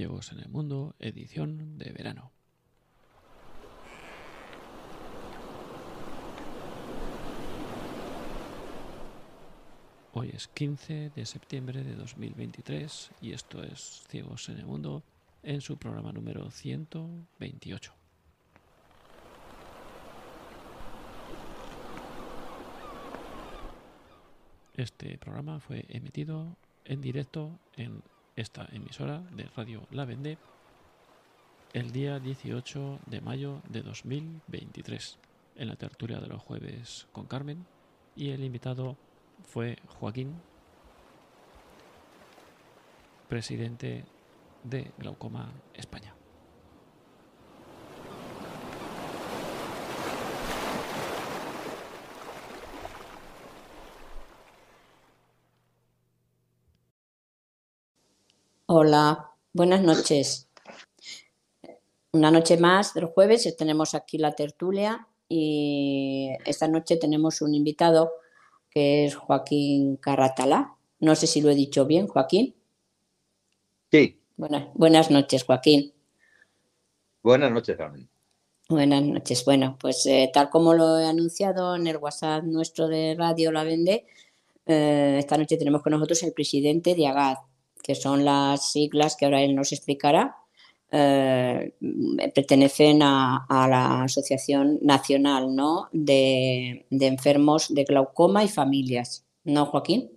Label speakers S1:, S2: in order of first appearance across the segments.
S1: Ciegos en el Mundo, edición de verano. Hoy es 15 de septiembre de 2023 y esto es Ciegos en el Mundo en su programa número 128. Este programa fue emitido en directo en esta emisora de Radio La Vende el día 18 de mayo de 2023 en la tertulia de los jueves con Carmen y el invitado fue Joaquín, presidente de Glaucoma España.
S2: Hola, buenas noches. Una noche más del jueves tenemos aquí la tertulia y esta noche tenemos un invitado que es Joaquín Carratalá. No sé si lo he dicho bien, Joaquín.
S3: Sí.
S2: Buenas, buenas noches, Joaquín.
S3: Buenas noches, Carmen.
S2: Buenas noches. Bueno, pues eh, tal como lo he anunciado en el WhatsApp nuestro de Radio La Vende, eh, esta noche tenemos con nosotros el presidente de AGAD, que son las siglas que ahora él nos explicará, eh, pertenecen a, la Asociación Nacional ¿no? de, Enfermos de Glaucoma y Familias. ¿No, Joaquín?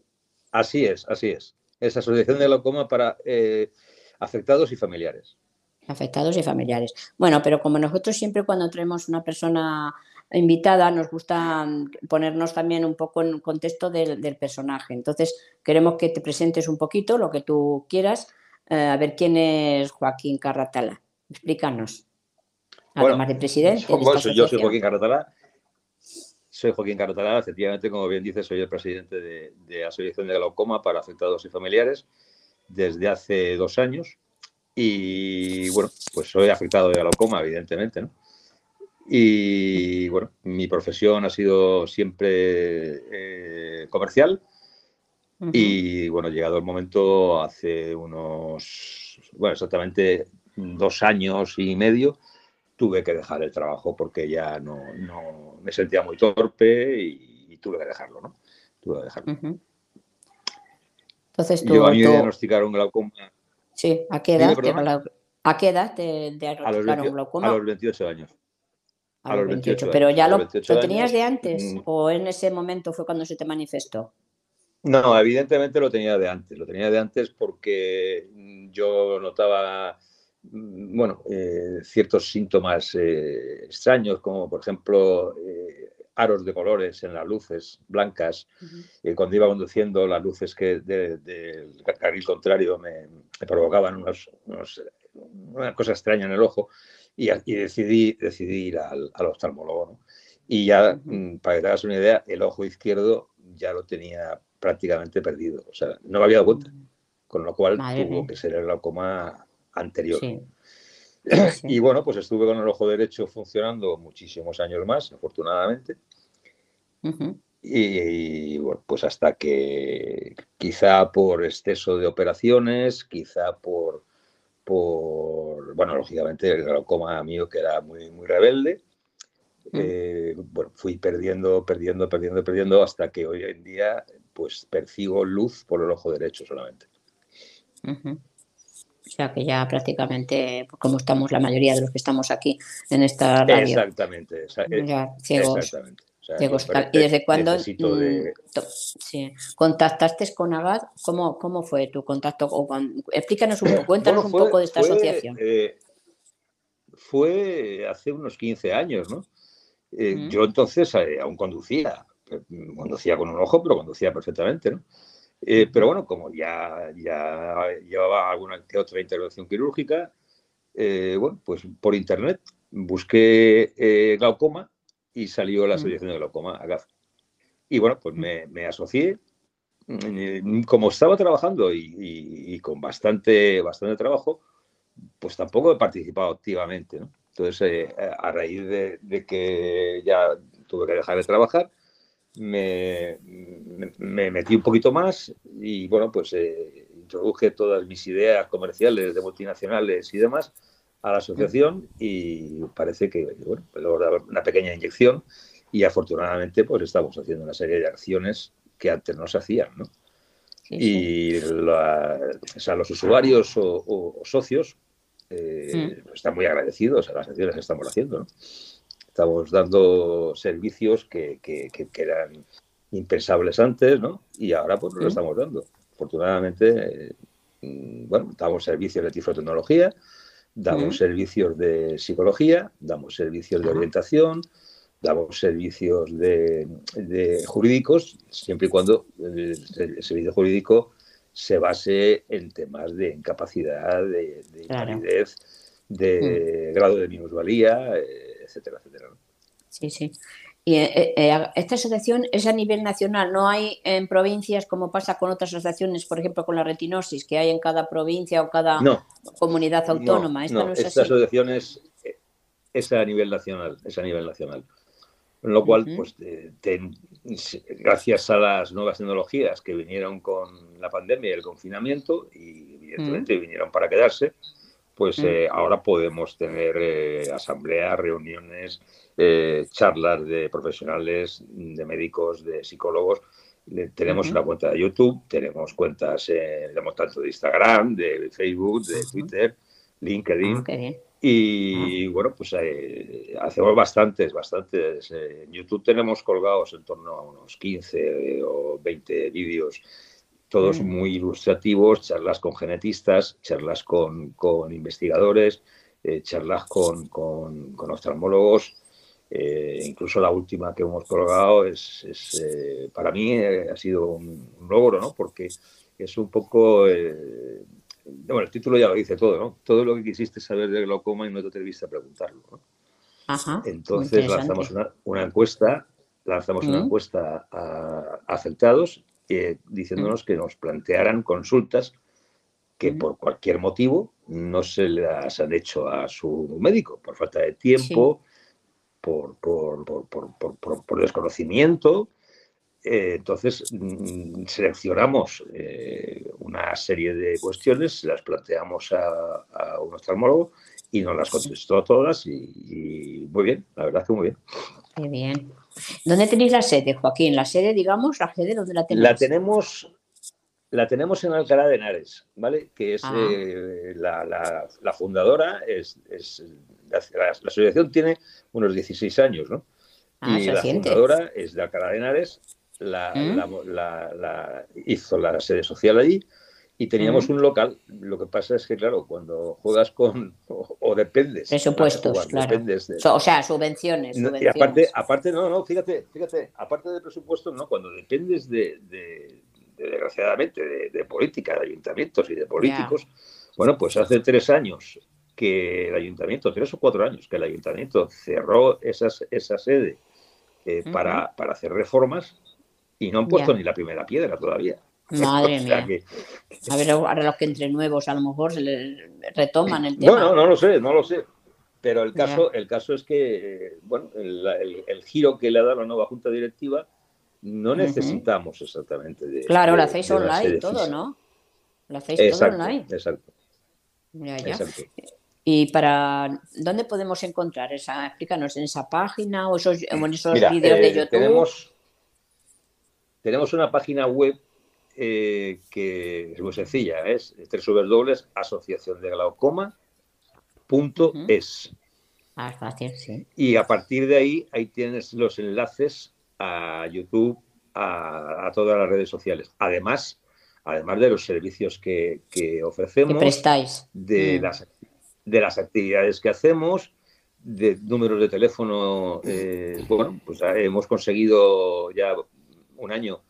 S3: Así es, así es. Es Asociación de Glaucoma para eh, afectados y familiares.
S2: Afectados y familiares. Bueno, pero como nosotros siempre cuando traemos una persona invitada nos gusta ponernos también un poco en contexto del, del personaje. Entonces, queremos que te presentes un poquito lo que tú quieras eh, a ver quién es Joaquín Carratala. Explícanos. Además de presidente.
S3: yo soy Joaquín Carratala. Soy Joaquín Carratala, efectivamente, como bien dices, soy el presidente de, de Asociación de Glaucoma para Afectados y Familiares desde hace dos años. Y bueno, pues soy afectado de glaucoma, evidentemente, ¿no? Y bueno, mi profesión ha sido siempre eh, comercial y bueno, llegado el momento, hace unos, bueno, exactamente dos años y medio, tuve que dejar el trabajo porque ya no, no me sentía muy torpe y, tuve que dejarlo, ¿no? Tuve que dejarlo.
S2: Entonces
S3: tú, Yo a mí me diagnosticaron glaucoma.
S2: Sí, ¿a qué edad? ¿A qué edad te diagnosticaron
S3: glaucoma? A los 28 años.
S2: A, los 28, pero ya lo, lo tenías de antes mm. o en ese momento fue cuando se te manifestó?
S3: No, evidentemente lo tenía de antes. Lo tenía de antes porque yo notaba, mm, bueno, eh, ciertos síntomas eh, extraños, como por ejemplo eh, aros de colores en las luces blancas. cuando iba conduciendo, las luces que del carril contrario me, provocaban unos, una cosa extraña en el ojo y, decidí, decidí ir al, oftalmólogo. Y ya, mm, para que te hagas una idea, el ojo izquierdo ya lo tenía prácticamente perdido. O sea, no lo había dado cuenta. Con lo cual tuvo que ser el glaucoma anterior. Y bueno, pues estuve con el ojo derecho funcionando muchísimos años más, afortunadamente. y, bueno, pues hasta que quizá por exceso de operaciones, quizá por, por bueno, lógicamente el glaucoma mío que era muy, muy rebelde, mm. eh, bueno, fui perdiendo, perdiendo, perdiendo, perdiendo hasta que hoy en día pues percibo luz por el ojo derecho solamente.
S2: O sea que ya prácticamente, como estamos la mayoría de los que estamos aquí en esta radio.
S3: Exactamente.
S2: ya, ciegos, ¿Y desde cuándo mm, contactaste con Agad? ¿Cómo, ¿Cómo fue tu contacto? explícanos un poco, cuéntanos un poco de esta asociación.
S3: Eh, fue hace unos 15 años, ¿no? Eh, yo entonces eh, aún conducía, conducía con un ojo, pero conducía perfectamente, ¿no? Pero bueno, como ya, ya llevaba alguna que otra intervención quirúrgica, bueno, pues por internet busqué glaucoma y salió la asociación de glaucoma, AGAF. Y bueno, pues me, asocié. Mm, como estaba trabajando y, con bastante, bastante trabajo, pues tampoco he participado activamente, ¿no? Entonces, a raíz de que ya tuve que dejar de trabajar, me, me, metí un poquito más y bueno, pues eh, introduje todas mis ideas comerciales de multinacionales y demás a la asociación y parece que bueno, una pequeña inyección y afortunadamente pues estamos haciendo una serie de acciones que antes no se hacían, ¿no? y los usuarios o, socios eh, mm. están muy agradecidos a las acciones que estamos haciendo. ¿no? Estamos dando servicios que, que, eran impensables antes, ¿no? Y ahora pues lo estamos dando. Afortunadamente, eh, bueno, damos servicios de tiflotecnología, damos servicios de psicología, damos servicios de orientación, damos servicios de, jurídicos, siempre y cuando el, servicio jurídico se base en temas de incapacidad, de, de de mm. grado de minusvalía, eh, etcétera, etcétera.
S2: Sí, sí. Y eh, eh, esta asociación es a nivel nacional, no hay en provincias como pasa con otras asociaciones, por ejemplo con la retinosis, que hay en cada provincia o cada comunidad autónoma.
S3: Esta, esta asociación es, a nivel nacional, es a nivel nacional. Con lo cual, pues, gracias a las nuevas tecnologías que vinieron con la pandemia y el confinamiento, y evidentemente vinieron para quedarse, pues mm. eh, ahora podemos tener eh, asambleas, reuniones, eh, charlas de profesionales, de médicos, de psicólogos. tenemos una cuenta de YouTube, tenemos cuentas tenemos tanto de Instagram, de Facebook, de Twitter, LinkedIn. Ah, y bueno, pues hacemos bastantes, bastantes. en YouTube tenemos colgados en torno a unos 15 o 20 vídeos todos mm. muy ilustrativos, charlas con genetistas, charlas con, investigadores, eh, charlas con, oftalmólogos. Eh, incluso la última que hemos colgado es, eh, para mí ha sido un, logro, ¿no? Porque es un poco, bueno, el título ya lo dice todo, ¿no? Todo lo que quisiste saber de glaucoma y no te atreviste a preguntarlo, ¿no? Entonces lanzamos una, encuesta, lanzamos una mm. encuesta a, a diciéndonos que nos plantearan consultas que por cualquier motivo no se las han hecho a su médico, por falta de tiempo, por, por, desconocimiento. Eh, entonces, mm, seleccionamos eh, una serie de cuestiones, las planteamos a, un oftalmólogo y nos las contestó todas y, muy bien, la verdad que muy bien.
S2: Muy bien. ¿Dónde tenéis la sede, Joaquín? La sede, digamos, la sede, ¿dónde la tenéis?
S3: La tenemos, la tenemos en Alcalá de Henares, ¿vale? Que es ah. eh, la, fundadora, es, la, asociación tiene unos 16 años, ¿no? Ah, y la fundadora es de Alcalá de Henares, la, ¿Mm? hizo la sede social allí y teníamos un local. Lo que pasa es que, claro, cuando juegas con o, dependes.
S2: Presupuestos, claro. o sea, subvenciones,
S3: Y aparte, aparte, no, no, fíjate, fíjate, aparte de presupuestos, no, cuando dependes de, desgraciadamente, de, política, de ayuntamientos y de políticos, bueno, pues hace tres años que el ayuntamiento, tres o cuatro años, que el ayuntamiento cerró esas, esa sede eh, para, para hacer reformas y no han puesto ni la primera piedra todavía.
S2: Madre mía. A ver, ahora los que entre nuevos a lo mejor se le retoman el tema.
S3: Bueno, no lo sé, no lo sé. Pero el caso, el caso es que, bueno, el, giro que le ha dado la nueva junta directiva, no necesitamos exactamente de.
S2: Claro, lo hacéis online todo, ¿no? Lo hacéis todo online.
S3: Exacto.
S2: Ya, ya. ¿Y para dónde podemos encontrar esa? Explícanos, ¿en esa página o, esos, en esos vídeos de eh, YouTube?
S3: Tenemos, tenemos una página web eh, que es muy sencilla, es asociación de glaucoma.es.
S2: Ah, fácil, sí.
S3: Y a partir de ahí, ahí tienes los enlaces a YouTube, a, todas las redes sociales. Además, además de los servicios que, ofrecemos,
S2: prestáis.
S3: De, mm. las, de las actividades que hacemos, de números de teléfono. Eh, bueno, pues hemos conseguido ya un año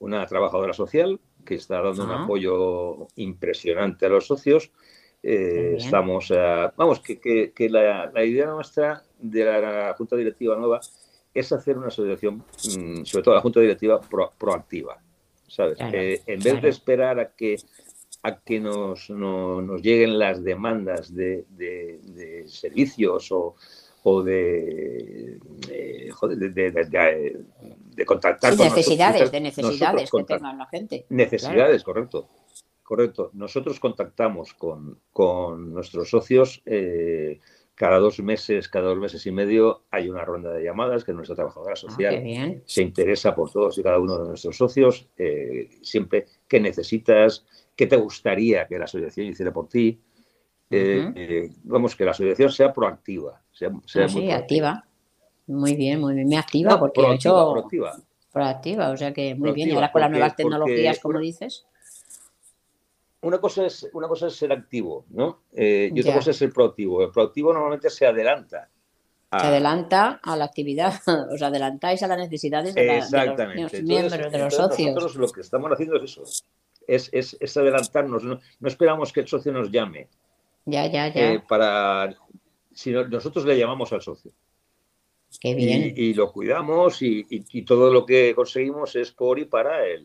S3: una trabajadora social que está dando un apoyo impresionante a los socios. Eh, estamos, vamos, que, la, idea nuestra de la, Junta Directiva Nueva es hacer una asociación, mm, sobre todo la Junta Directiva, proactiva. ¿Sabes? Eh, en vez de esperar a que a que nos, nos lleguen las demandas de, de servicios o, o de, eh, de, de, contactar
S2: con necesidades, de necesidades que tengan la gente.
S3: Necesidades, correcto. correcto. Nosotros contactamos con, con nuestros socios eh, cada dos meses, cada dos meses y medio hay una ronda de llamadas que nuestra trabajadora ah, social se interesa por todos y cada uno de nuestros socios, eh, siempre qué necesitas, qué te gustaría que la asociación hiciera por ti. Eh, eh, vamos, que la asociación sea proactiva. Sea,
S2: ah, sí, activa. Muy bien, muy bien. Me activa porque he hecho... Proactiva. Proactiva, o sea que muy bien. Y ahora con las nuevas tecnologías, como dices
S3: una cosa es, una cosa es ser activo, ¿no? Eh, y otra cosa es ser proactivo. El proactivo normalmente se adelanta.
S2: Se adelanta a la actividad, os adelantáis a las necesidades de, los miembros, de los socios.
S3: Nosotros lo que estamos haciendo es eso, es, es, adelantarnos, no, esperamos que el socio nos llame.
S2: Ya, ya, ya.
S3: Eh, para, nosotros le llamamos al socio.
S2: Qué bien.
S3: Y, lo cuidamos y, todo lo que conseguimos es por y para el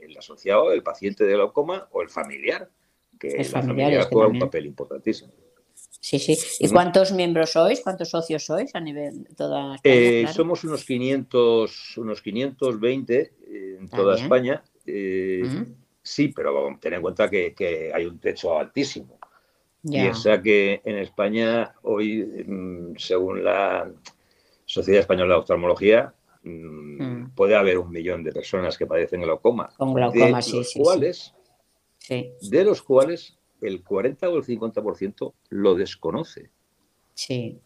S3: el asociado, el paciente de glaucoma o el familiar, que el familiar juega un papel importantísimo.
S2: Sí, sí. ¿Y cuántos miembros sois? ¿Cuántos socios sois a nivel de toda
S3: España? Eh, somos unos 500, unos 520 en ah, toda España. Eh, sí, pero ten en cuenta que, hay un techo altísimo. Piensa que en España hoy, mm, según la Sociedad Española de Oftalmología, Mm, mm. puede haber un millón de personas que padecen glaucoma.
S2: Con glaucoma, de los
S3: cuales, De los cuales el 40 o el 50% lo desconoce.
S2: Sí,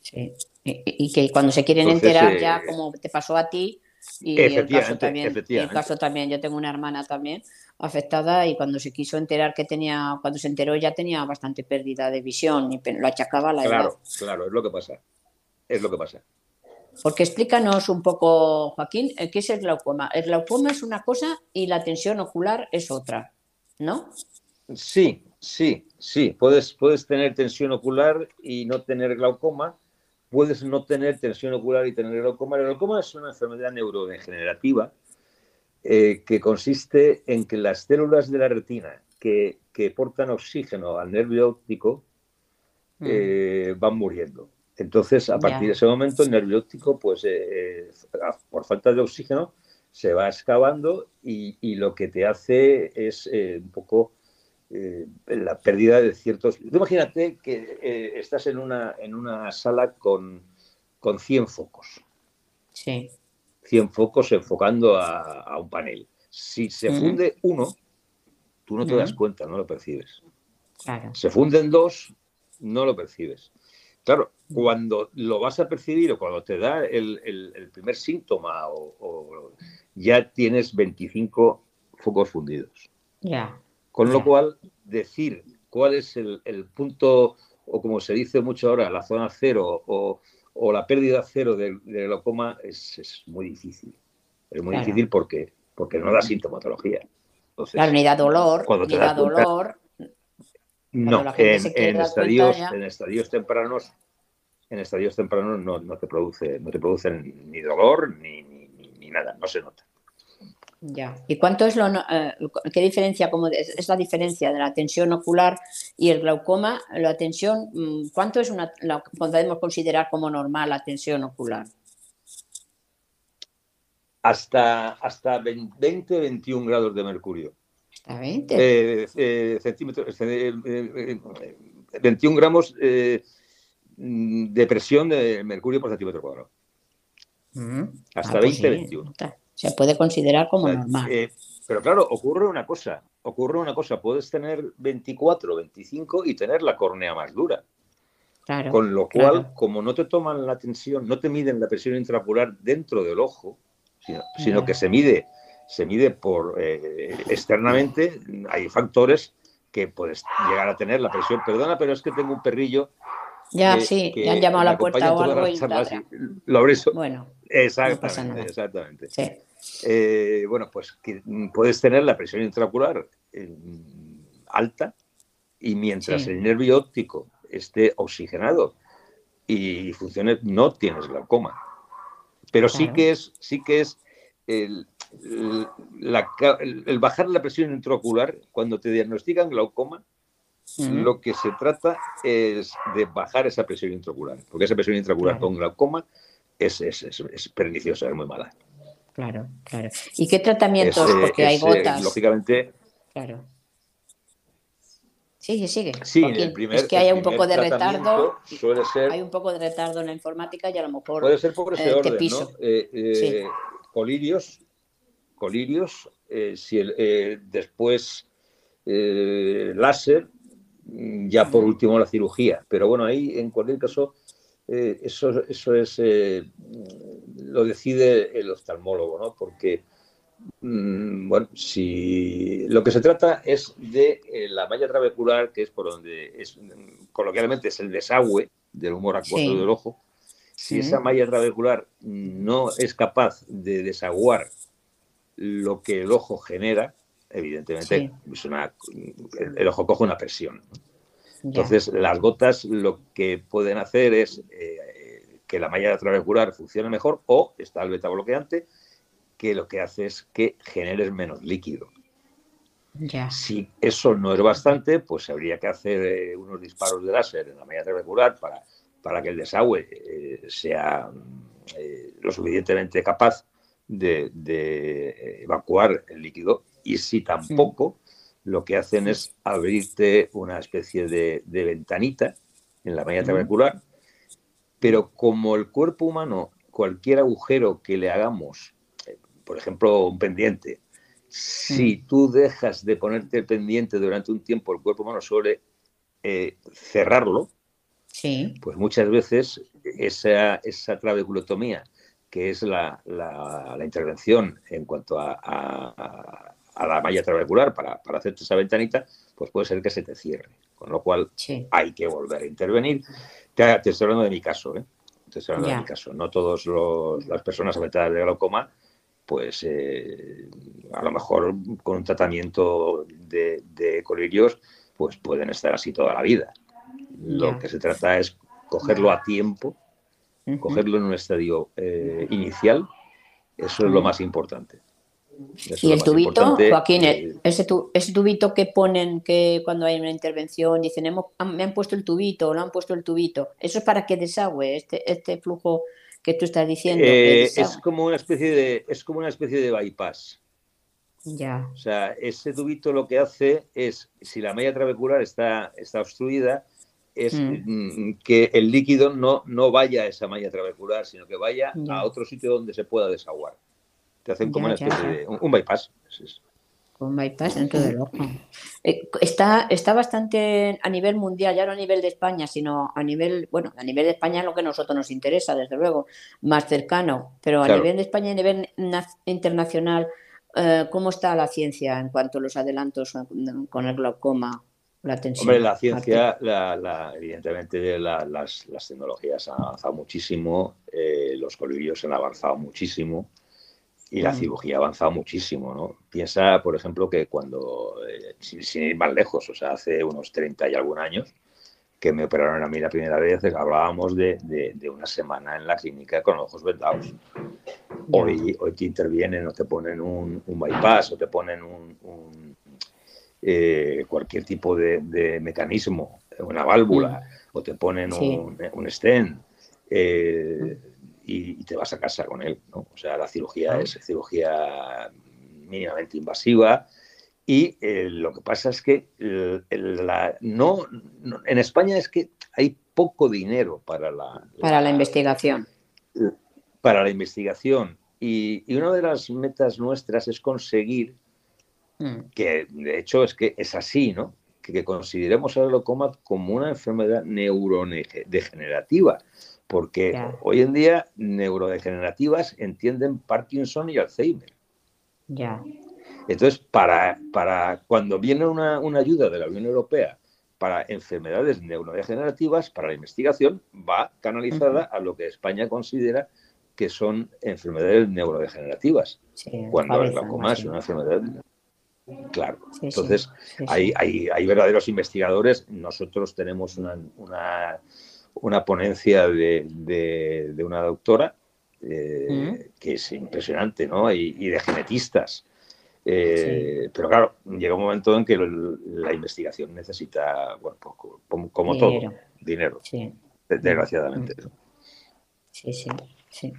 S2: sí. Y, que cuando se quieren enterar, ya eh, como te pasó a ti, y el caso también, el caso también, yo tengo una hermana también afectada y cuando se quiso enterar que tenía, cuando se enteró ya tenía bastante pérdida de visión y lo achacaba a la
S3: claro,
S2: edad.
S3: Claro, claro, es lo que pasa. Es lo que pasa.
S2: Porque explícanos un poco, Joaquín, eh, ¿qué es el glaucoma? El glaucoma es una cosa y la tensión ocular es otra, ¿no?
S3: Sí, sí, sí. Puedes, puedes tener tensión ocular y no tener glaucoma. Puedes no tener tensión ocular y tener glaucoma. El glaucoma es una enfermedad neurodegenerativa eh, que consiste en que las células de la retina que, portan oxígeno al nervio óptico mm. eh, van muriendo. Entonces, a partir de ese momento, el nervio óptico, pues eh, por falta de oxígeno, se va excavando y, lo que te hace es un poco la pérdida de ciertos... imagínate que estás en una, en una sala con, con 100 focos.
S2: Sí.
S3: 100 focos enfocando a, un panel. Si se funde uno, tú no te das cuenta, no lo percibes. Se funden dos, no lo percibes. Claro, cuando lo vas a percibir o cuando te da el, primer síntoma o, ya tienes 25 focos fundidos.
S2: Ya.
S3: Con lo cual, decir cuál es el, punto, o como se dice mucho ahora, la zona cero o, la pérdida cero del, glaucoma es, muy difícil. Es muy difícil porque, porque no da sintomatología.
S2: claro, ni da dolor, ni da dolor.
S3: No, en, estadios, en estadios tempranos, en estadios tempranos no, te produce, no te producen ni dolor ni, ni, nada, no se nota.
S2: Ya. ¿Y cuánto es lo eh, qué diferencia como es, la diferencia de la tensión ocular y el glaucoma? La tensión, mm, ¿cuánto es una la podemos considerar como normal la tensión ocular?
S3: Hasta hasta 20 21 grados de mercurio.
S2: 20.
S3: Eh, eh, centímetros, 21 gramos mm, de presión de mercurio por centímetro cuadrado. Mm. Hasta 20, 21.
S2: Pues Se puede considerar como normal.
S3: Eh, pero claro, ocurre una cosa. Ocurre una cosa. Puedes tener 24, 25 y tener la córnea más dura. Con lo cual, como no te toman la tensión, no te miden la presión intraocular dentro del ojo, sino que se mide se mide por eh, externamente, hay factores que puedes llegar a tener la presión. Perdona, pero es que tengo un perrillo.
S2: Ya, sí, ya han llamado a la puerta o algo.
S3: Y lo
S2: Bueno,
S3: exactamente. exactamente. Eh, bueno, pues puedes tener la presión intraocular alta y mientras el nervio óptico esté oxigenado y funcione, no tienes glaucoma. Pero sí que es, sí que es el, el, bajar la presión intraocular, cuando te diagnostican glaucoma, lo que se trata es de bajar esa presión intraocular, porque esa presión intraocular con glaucoma es, es, perniciosa, es muy mala.
S2: Claro, claro. ¿Y qué tratamientos? porque hay gotas.
S3: lógicamente.
S2: Claro. Sigue, sigue.
S3: Sí, el primer,
S2: es que hay un poco de retardo. Suele ser, hay un poco de retardo en la informática y a lo mejor.
S3: Puede ser por ese eh, orden, ¿no? Eh, eh, colirios, colirios, si el, después láser, mm, ya por último la cirugía. Pero bueno, ahí en cualquier caso, eso, eso es lo decide el oftalmólogo, ¿no? Porque Mm, bueno, si lo que se trata es de eh, la malla trabecular, que es por donde es, coloquialmente es el desagüe del humor acuoso del ojo. Si esa malla trabecular no es capaz de desaguar lo que el ojo genera, evidentemente es una, el, ojo coge una presión. Entonces, las gotas lo que pueden hacer es eh, que la malla trabecular funcione mejor o está el beta bloqueante que lo que hace es que generes menos líquido. Si eso no es bastante, pues habría que hacer eh, unos disparos de láser en la malla trabecular para, para que el desagüe eh, sea lo suficientemente capaz de, evacuar el líquido. Y si tampoco, lo que hacen es abrirte una especie de, ventanita en la malla trabecular, pero como el cuerpo humano, cualquier agujero que le hagamos por ejemplo, un pendiente. Si tú dejas de ponerte el pendiente durante un tiempo, el cuerpo humano suele eh, cerrarlo. Sí. Pues muchas veces esa, esa trabeculotomía, que es la, intervención en cuanto a, la malla trabecular para, para hacerte esa ventanita, pues puede ser que se te cierre. Con lo cual hay que volver a intervenir. Te, estoy hablando de mi caso, ¿eh? Te estoy hablando de mi caso. No todas las personas afectadas de glaucoma pues eh, a lo mejor con un tratamiento de, de, colirios, pues pueden estar así toda la vida. Lo que se trata es cogerlo a tiempo, cogerlo en un estadio eh, inicial, eso es lo más importante.
S2: Y el tubito, Joaquín, ese, ese, tubito que ponen que cuando hay una intervención dicen, me han puesto el tubito, o no han puesto el tubito, eso es para que desagüe este, este flujo que tú estás diciendo.
S3: Eh, es como una especie de, es como una especie de bypass.
S2: Ya.
S3: O sea, ese tubito lo que hace es, si la malla trabecular está, está obstruida, es mm. Mm, que el líquido no, no vaya a esa malla trabecular, sino que vaya a otro sitio donde se pueda desaguar. Te hacen como una especie de un, bypass. Es
S2: con bypass dentro del ojo. Eh, está, está bastante a nivel mundial, ya no a nivel de España, sino a nivel, bueno, a nivel de España es lo que a nosotros nos interesa, desde luego, más cercano, pero a nivel de España y a nivel internacional, eh, ¿cómo está la ciencia en cuanto a los adelantos con el glaucoma? La tensión,
S3: Hombre, la ciencia, evidentemente las, las, tecnologías han avanzado muchísimo, eh, los colirios han avanzado muchísimo, y la mm. cirugía ha avanzado muchísimo, ¿no? Piensa, por ejemplo, que cuando, eh, sin, ir más lejos, o sea, hace unos 30 y algún años, que me operaron a mí la primera vez, hablábamos de, de, una semana en la clínica con ojos vendados. Hoy, hoy te intervienen o te ponen un, un bypass o te ponen un, eh, cualquier tipo de, mecanismo, una válvula, mm. o te ponen un, un stent. Eh, y, te vas a casa con él. ¿no? O sea, la cirugía es cirugía mínimamente invasiva. Y eh, lo que pasa es que la, no, en España es que hay poco dinero para la,
S2: para la, investigación.
S3: Para la investigación. Y, y, una de las metas nuestras es conseguir, mm. que de hecho es que es así, ¿no? Que, que consideremos el glaucoma como una enfermedad neurodegenerativa porque hoy en día neurodegenerativas entienden Parkinson y Alzheimer.
S2: Ya.
S3: Entonces, para, para cuando viene una, ayuda de la Unión Europea para enfermedades neurodegenerativas, para la investigación, va canalizada a lo que España considera que son enfermedades neurodegenerativas. cuando el glaucoma es una enfermedad. Claro. Entonces, hay, hay, hay, verdaderos investigadores. Nosotros tenemos una una ponencia de, una doctora eh, que es impresionante, ¿no? Y, de genetistas. Eh, pero claro, llega un momento en que la investigación necesita, bueno, pues, como, todo, dinero, desgraciadamente.
S2: Sí, sí, sí.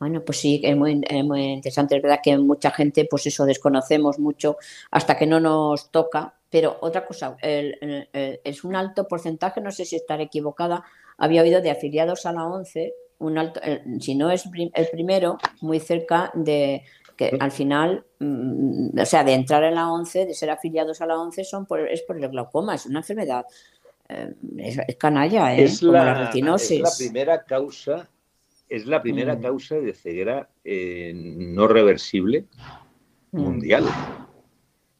S2: Bueno, pues sí, es muy, es muy interesante. Es verdad que mucha gente, pues eso, desconocemos mucho hasta que no nos toca pero otra cosa, es un alto porcentaje, no sé si estaré equivocada, había oído de afiliados a la ONCE, un alto, si no es el primero, muy cerca de que al final, mm, o sea, de entrar en la ONCE, de ser afiliados a la ONCE, son por, es por el glaucoma, es una enfermedad, eh, es, canalla, ¿eh?
S3: Es la, es la primera causa, es la primera mm. causa de ceguera eh, no reversible mm. mundial.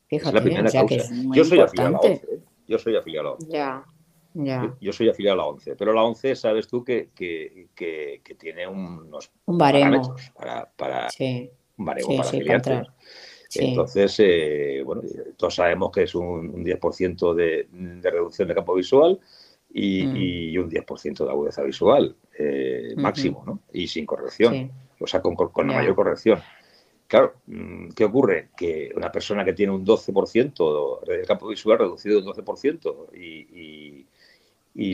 S2: Fíjate, es la primera causa.
S3: yo soy afiliado a la ONCE, ¿eh? yo soy afiliado a la ONCE.
S2: Ya.
S3: Yo, soy afiliado a la ONCE, pero la ONCE sabes tú que, que, que, que tiene unos
S2: un baremo.
S3: para, para,
S2: sí.
S3: para Entonces, eh, bueno, todos sabemos que es un, 10% de, reducción de campo visual y, mm. un 10% de agudeza visual eh, máximo, ¿no? Y sin corrección, o sea, con, la mayor corrección. Claro, mm, ¿qué ocurre? Que una persona que tiene un 12% de campo visual reducido un 12% y, y,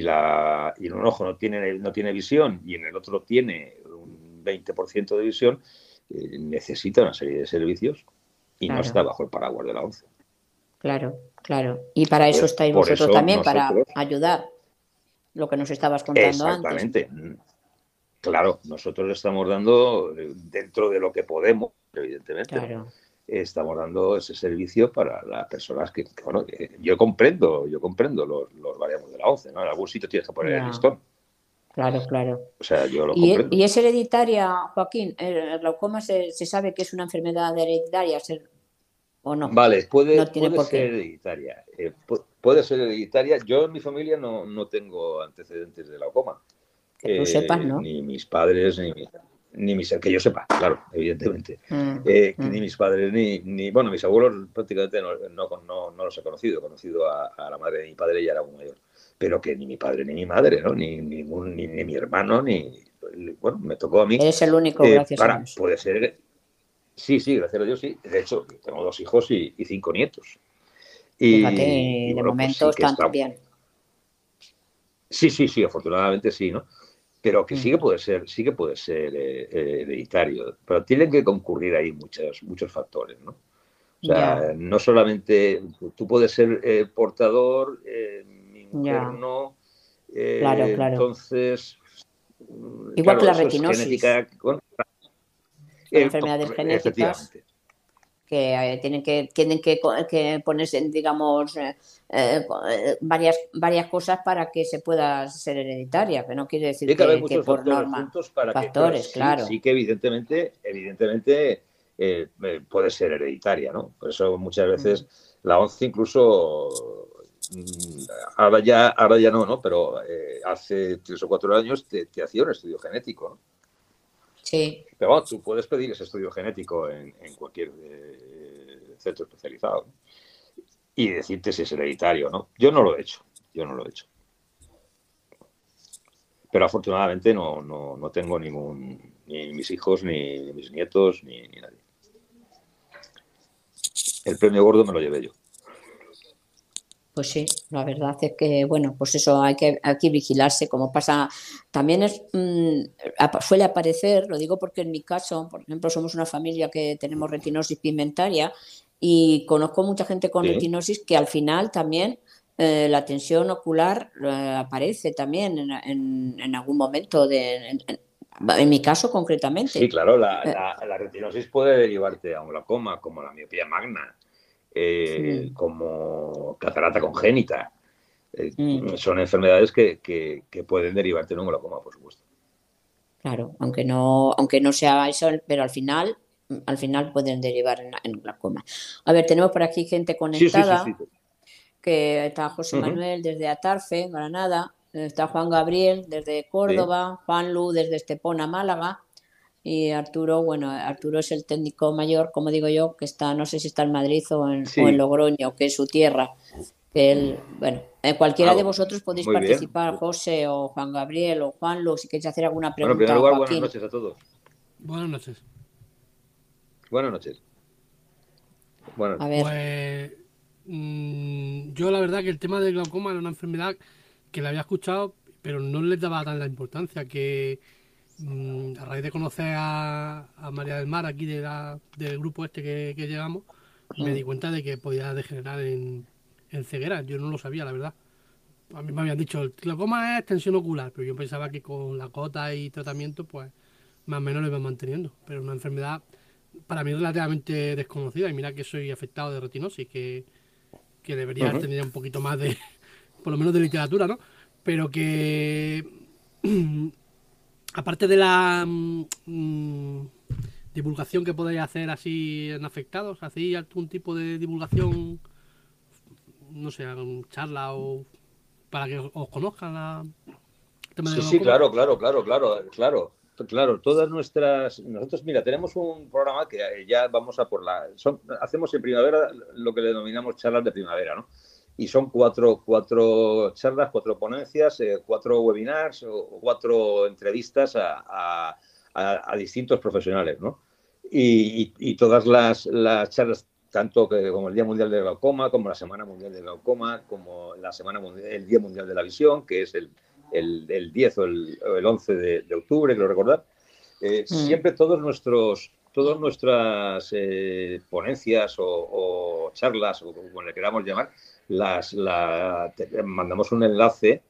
S3: la, y en un ojo no tiene, no tiene visión y en el otro tiene un 20% de visión, eh, necesita una serie de servicios y no está bajo el paraguas de la ONCE.
S2: Claro, claro. Y para eso estáis vosotros también, para ayudar lo que nos estabas contando
S3: exactamente. Claro, nosotros le estamos dando eh, dentro de lo que podemos, evidentemente. Estamos dando ese servicio para las personas que, bueno, yo comprendo, yo comprendo los, los variables de la ONCE, ¿no? En algún sitio tienes que poner el listón.
S2: Claro, claro.
S3: O sea, yo lo
S2: ¿Y, ¿Y, es hereditaria, Joaquín? ¿El glaucoma se, sabe que es una enfermedad hereditaria o no?
S3: Vale, puede, puede ser hereditaria. Eh, puede ser hereditaria. Yo en mi familia no, no tengo antecedentes de glaucoma.
S2: Que tú sepas, ¿no?
S3: Ni mis padres, ni, ni mis... Que yo sepa, claro, evidentemente. Mm, eh, mm. Ni mis padres, ni, ni... Bueno, mis abuelos prácticamente no, no, no, los he conocido. He conocido a, a, la madre de mi padre y era un mayor pero que ni mi padre ni mi madre, ¿no? Ni, ningún, ni, mi hermano, ni. Bueno, me tocó a mí.
S2: Es el único, eh, gracias a Dios.
S3: Puede ser. Sí, sí, gracias a Dios, sí. De hecho, tengo dos hijos y, cinco nietos.
S2: Y, Fíjate, de pues momento están bien.
S3: Sí, sí, sí, afortunadamente sí, ¿no? Pero que sí que puede ser, sí que puede ser eh, eh, hereditario. Pero tienen que concurrir ahí muchos, muchos factores, ¿no? O sea, no solamente tú puedes ser portador, no eh, claro, claro. Entonces.
S2: Igual que la retinosis. la enfermedades genéticas que eh, tienen que tienen que, ponerse, digamos, eh, varias varias cosas para que se pueda ser hereditaria, que no quiere decir que, que, por norma factores, claro.
S3: Sí, que evidentemente, evidentemente puede ser hereditaria, ¿no? Por eso muchas veces la ONCE incluso Mm, ahora ya, ahora ya no, ¿no? Pero eh, hace tres o cuatro años te, hacía un estudio genético. Pero tú puedes pedir ese estudio genético en, cualquier eh, centro especializado y decirte si es hereditario no. Yo no lo he hecho, yo no lo he hecho. Pero afortunadamente no, no, tengo ningún, ni mis hijos, ni mis nietos, ni nadie. El premio gordo me lo llevé yo.
S2: Pues sí, la verdad es que, bueno, pues eso hay que, hay vigilarse, como pasa. También es, mm, suele aparecer, lo digo porque en mi caso, por ejemplo, somos una familia que tenemos retinosis pigmentaria y conozco mucha gente con retinosis que al final también eh, la tensión ocular eh, aparece también en, en, algún momento de. En, mi caso, concretamente.
S3: Sí, claro, la, eh. la, la retinosis puede derivarte a un glaucoma, como la miopía magna eh, como catarata congénita. Eh, mm. Son enfermedades que, que, pueden derivarte en un glaucoma, por supuesto.
S2: Claro, aunque no, aunque no sea eso, pero al final, al final pueden derivar en, en glaucoma. A ver, tenemos por aquí gente conectada. que está José Manuel desde Atarfe, Granada, está Juan Gabriel desde Córdoba, Juan Lu desde Estepona, Málaga, y Arturo, bueno, Arturo es el técnico mayor, como digo yo, que está, no sé si está en Madrid o en, Logroño, que es su tierra. él, bueno, eh, cualquiera ah, de vosotros podéis participar, José o Juan Gabriel o Juan Lu, si queréis hacer alguna pregunta.
S3: Bueno, en primer lugar, buenas noches a todos.
S4: Buenas noches.
S3: Buenas noches.
S4: Bueno, a ver. Pues, mm, yo la verdad que el tema del glaucoma era una enfermedad que la había escuchado, pero no le daba tan la importancia que Mm, a raíz de conocer a, María del Mar aquí de la, del grupo este que, que llegamos, me di cuenta de que podía degenerar en, en ceguera. Yo no lo sabía, la verdad. A mí me habían dicho, el glaucoma es tensión ocular, pero yo pensaba que con la cota y tratamiento, pues más o menos lo iban manteniendo. Pero una enfermedad para mí relativamente desconocida. Y mira que soy afectado de retinosis, que, debería tener un poquito más de, por lo menos de literatura, ¿no? Pero que, aparte de la mm, divulgación que podéis hacer así en afectados, ¿hacéis algún tipo de divulgación, no sé, charla o para que os conozcan la...
S3: sí, sí, claro, claro, claro, claro, claro. Claro, todas nuestras. Nosotros, mira, tenemos un programa que ya vamos a por la. hacemos en primavera lo que le denominamos charlas de primavera, ¿no? Y son cuatro, cuatro charlas, cuatro ponencias, eh, cuatro webinars o cuatro entrevistas a, distintos profesionales, ¿no? Y, todas las, charlas, tanto como el Día Mundial de Glaucoma, como la Semana Mundial de Glaucoma, como la Semana el Día Mundial de la Visión, que es el el, 10 o el, 11 de, octubre, creo recordar, eh, mm. siempre todos nuestros, todas nuestras eh, ponencias o, charlas, o como le queramos llamar, las, mandamos un enlace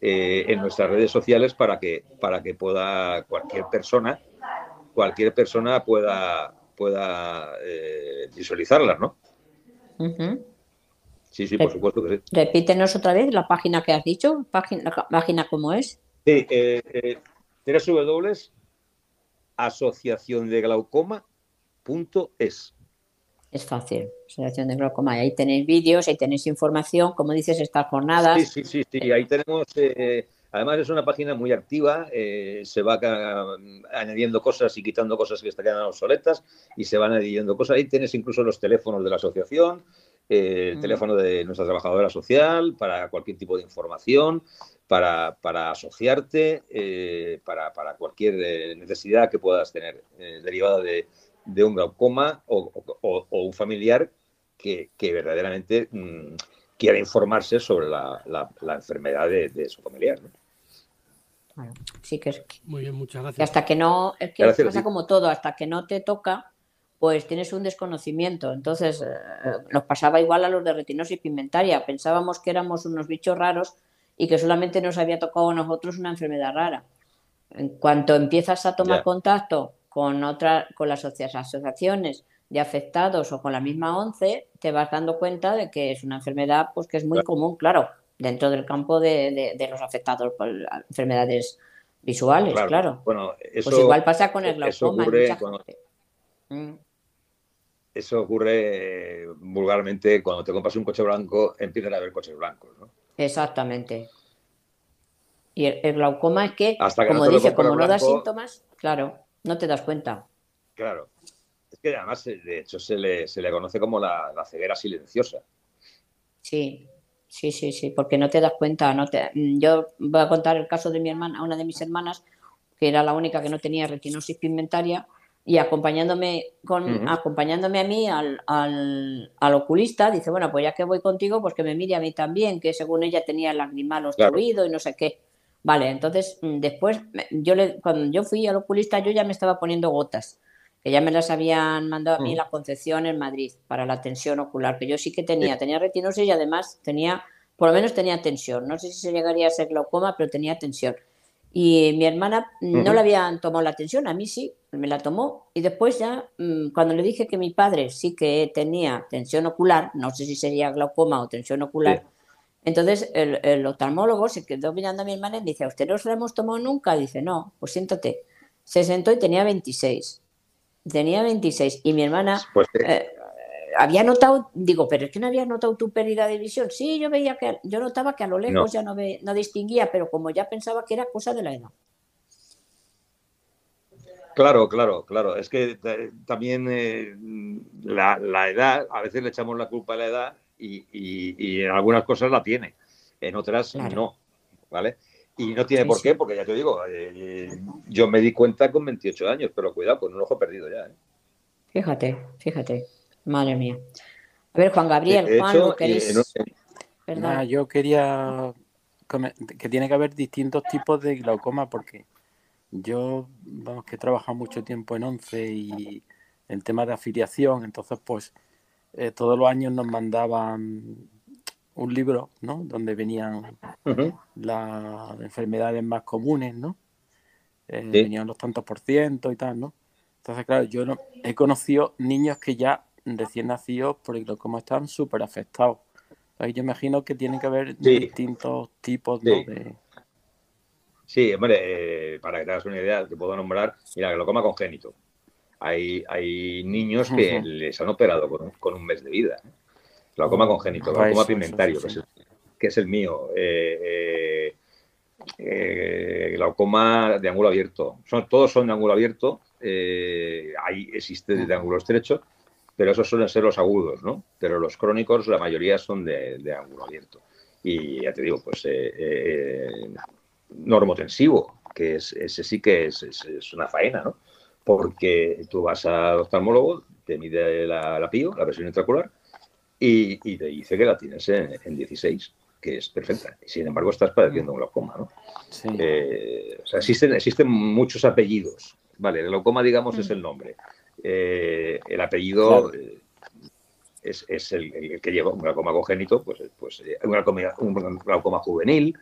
S3: eh, en nuestras redes sociales para que, para que pueda cualquier persona, cualquier persona pueda, pueda visualizarlas, ¿no? Sí, sí, por supuesto que sí.
S2: Repítenos otra vez la página que has dicho, página, la página cómo es.
S3: Sí, eh, eh, www.asociaciondeglaucoma.es.
S2: Es fácil, Asociación de Glaucoma. ahí tenéis vídeos, ahí tenéis información, como dices, estas jornadas.
S3: Sí, sí, sí, sí. ahí tenemos. Eh, además, es una página muy activa, eh, se va añadiendo cosas y quitando cosas que están quedando obsoletas y se van añadiendo cosas. Ahí tienes incluso los teléfonos de la asociación, el mm. teléfono de nuestra trabajadora social para cualquier tipo de información, para, asociarte, eh, para, cualquier eh, necesidad que puedas tener eh, derivada de, un glaucoma o, un familiar que, verdaderamente mm, quiera informarse sobre la, enfermedad de, su familiar.
S2: sí que es.
S4: Muy bien, muchas gracias.
S2: hasta que no, es que pasa como todo, hasta que no te toca, pues tienes un desconocimiento. Entonces, eh, nos pasaba igual a los de retinosis pigmentaria. Pensábamos que éramos unos bichos raros y que solamente nos había tocado a nosotros una enfermedad rara. En cuanto empiezas a tomar contacto con, otra, con las asociaciones de afectados o con la misma ONCE, te vas dando cuenta de que es una enfermedad pues, que es muy común, claro, dentro del campo de, los afectados por enfermedades visuales, claro.
S3: Bueno,
S2: pues igual pasa con el glaucoma.
S3: Mm. Eso ocurre eh, vulgarmente cuando te compras un coche blanco, empiezan a haber coches blancos, ¿no?
S2: Exactamente. Y el, glaucoma es que, como dice, como no da síntomas, claro, no te das cuenta.
S3: Claro. Es que además, eh, de hecho, se le, se le conoce como la, ceguera silenciosa.
S2: Sí, sí, sí, sí, porque no te das cuenta. No te... Mm, yo voy a contar el caso de mi hermana, una de mis hermanas, que era la única que no tenía retinosis pigmentaria, y acompañándome, con, acompañándome a mí al, al, oculista, dice, bueno, pues ya que voy contigo, pues que me mire a mí también, que según ella tenía el lagrimal obstruido y no sé qué. Vale, entonces mm, después, yo le, cuando yo fui al oculista, yo ya me estaba poniendo gotas, que ya me las habían mandado a mí mm. la Concepción en Madrid para la tensión ocular, que yo sí que tenía, tenía retinosis y además tenía, por lo menos tenía tensión. No sé si se llegaría a ser glaucoma, pero tenía tensión. Y mi hermana no le habían tomado la atención, a mí sí, me la tomó. Y después ya, mm, cuando le dije que mi padre sí que tenía tensión ocular, no sé si sería glaucoma o tensión ocular, entonces el, el, oftalmólogo se quedó mirando a mi hermana y me dice, ¿a usted no se la hemos tomado nunca? Dice, no, pues siéntate. Se sentó y tenía 26. Tenía 26. Y mi hermana... Pues, eh, había notado, digo, pero es que no había notado tu pérdida de visión. Sí, yo veía que, yo notaba que a lo lejos ya no, ve, no distinguía, pero como ya pensaba que era cosa de la edad.
S3: Claro, claro, claro. Es que eh, también eh, la, edad, a veces le echamos la culpa a la edad y, en algunas cosas la tiene, en otras no, ¿vale? Y no tiene por qué, porque ya te digo, eh, yo me di cuenta con 28 años, pero cuidado, con un ojo perdido ya.
S2: Fíjate, fíjate. Madre mía. A ver, Juan Gabriel, Juan, ¿lo queréis?
S5: yo quería que tiene que haber distintos tipos de glaucoma porque yo, vamos, que he trabajado mucho tiempo en ONCE y el tema de afiliación, entonces pues eh, todos los años nos mandaban un libro, ¿no? Donde venían las enfermedades más comunes, ¿no? Eh, venían los tantos por ciento y tal, ¿no? Entonces, claro, yo no, he conocido niños que ya recién nacidos por el glaucoma están súper afectados. Ahí yo imagino que tiene que haber distintos tipos ¿no? de...
S3: Sí, hombre, eh, para que te hagas una idea, te puedo nombrar, mira, glaucoma congénito. Hay, hay niños que les han operado con, un mes de vida. ¿eh? Glaucoma congénito, glaucoma pigmentario, que, es el, mío. Eh, eh, glaucoma de ángulo abierto. Son, todos son de ángulo abierto. ahí existe de ángulo estrecho, pero esos suelen ser los agudos, ¿no? Pero los crónicos, la mayoría son de, ángulo abierto. Y ya te digo, pues normotensivo, que es, ese sí que es, es, una faena, ¿no? Porque tú vas al oftalmólogo, te mide la, la PIO, la presión intraocular, y, y, te dice que la tienes en, 16, que es perfecta. Sin embargo, estás padeciendo un glaucoma, ¿no? Eh, o sea, existen, existen muchos apellidos. Vale, el glaucoma, digamos, es mm. el nombre. Eh, el apellido eh, es, es el, que lleva un glaucoma congénito, pues, pues un, glaucoma, un glaucoma juvenil,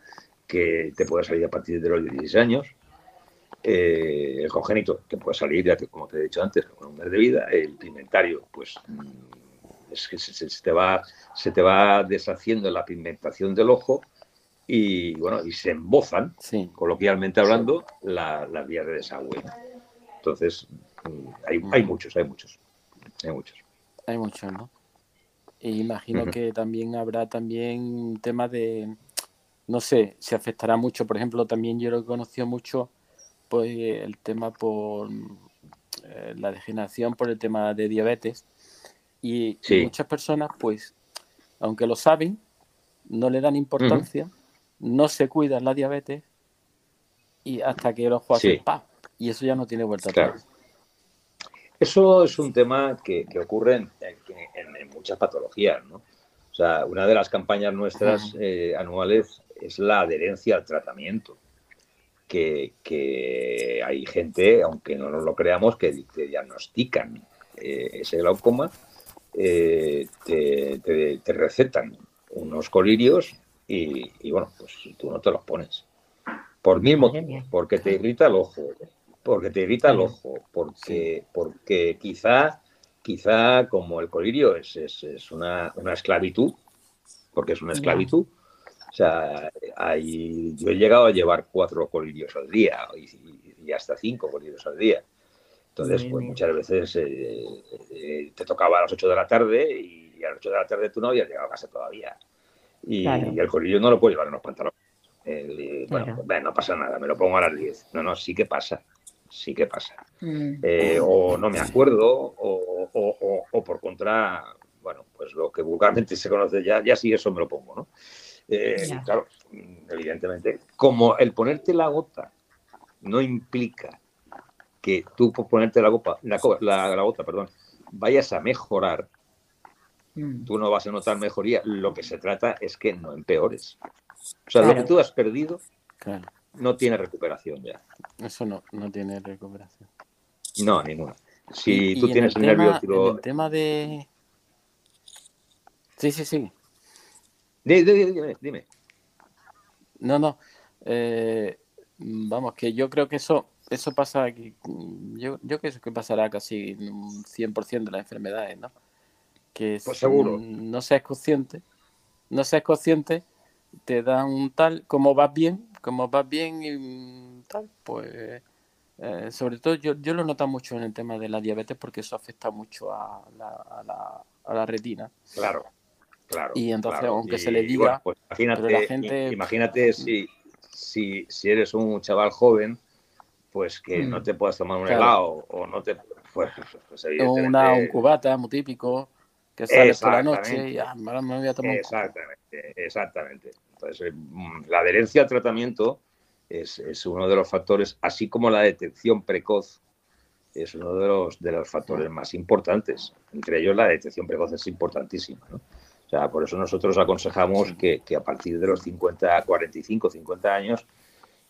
S3: que te puede salir a partir de los 16 años. Eh, el congénito, que puede salir, ya como te he dicho antes, con un mes de vida. El pigmentario, pues mm, es que se, te va, se te va deshaciendo la pigmentación del ojo y bueno, y se embozan, coloquialmente hablando, las vías de desagüe. Entonces, mm, hay, hay, muchos, hay muchos. Hay muchos.
S5: Hay muchos, ¿no? E imagino que también habrá también temas de no sé, se afectará mucho. Por ejemplo, también yo lo he conocido mucho pues, el tema por eh, la degeneración, por el tema de diabetes. Y, muchas personas, pues, aunque lo saben, no le dan importancia, no se cuidan la diabetes y hasta que los juegan sí. y eso ya no tiene vuelta atrás.
S3: Eso es un tema que, ocurre en, muchas patologías, ¿no? O sea, una de las campañas nuestras eh, anuales es la adherencia al tratamiento. Que, hay gente, aunque no nos lo creamos, que te diagnostican eh, ese glaucoma, eh, te, recetan unos colirios y, bueno, pues tú no te los pones. Por mil motivos, porque te irrita el ojo, porque te irrita el ojo, porque, porque quizá, quizá como el colirio es, es, una, una, esclavitud, porque es una esclavitud, sea, hay, yo he llegado a llevar cuatro colirios al día y, hasta cinco colirios al día. Entonces, pues muchas veces eh, eh, te tocaba a las 8 de la tarde y a las 8 de la tarde tú no habías llegado a casa todavía. Y, el colirio no lo puedo llevar en los pantalones. bueno, pues, no pasa nada, me lo pongo a las 10. No, no, sí que pasa. Sí que pasa. Mm. Eh, o no me acuerdo, o, o, o, por contra, bueno, pues lo que vulgarmente se conoce ya, ya sí eso me lo pongo, ¿no? Eh, claro, evidentemente, como el ponerte la gota no implica que tú por ponerte la, gota, la, gota, perdón, vayas a mejorar, mm. tú no vas a notar mejoría. Lo que se trata es que no empeores. O sea, lo que tú has perdido no tiene recuperación ya.
S5: Eso no, no tiene recuperación.
S3: No, ninguna. Si tú tienes el, nervio...
S5: el tema de... Sí, sí, sí.
S3: Dime, dime.
S5: No, no. Eh, vamos, que yo creo que eso eso pasa aquí. Yo, yo creo que pasará casi un 100% de las enfermedades, ¿no? Que
S3: pues seguro.
S5: no seas consciente, no seas consciente, te dan un tal, como vas bien, como vas bien y tal, pues eh, sobre todo yo, yo lo noto mucho en el tema de la diabetes porque eso afecta mucho a la, a la, a la retina.
S3: Claro. Claro,
S5: y entonces, aunque se le diga,
S3: pues imagínate, imagínate si, si, si, eres un chaval joven, pues que no mm. te puedas tomar un helado o no te. Pues,
S5: pues un cubata muy típico que sales por la noche y ah, me voy a tomar
S3: Exactamente, exactamente. Entonces, mm, la adherencia al tratamiento es, es, uno de los factores, así como la detección precoz es uno de los, de los factores más importantes. Entre ellos, la detección precoz es importantísima. ¿no? O sea, por eso nosotros aconsejamos que, a partir de los 50, 45, 50 años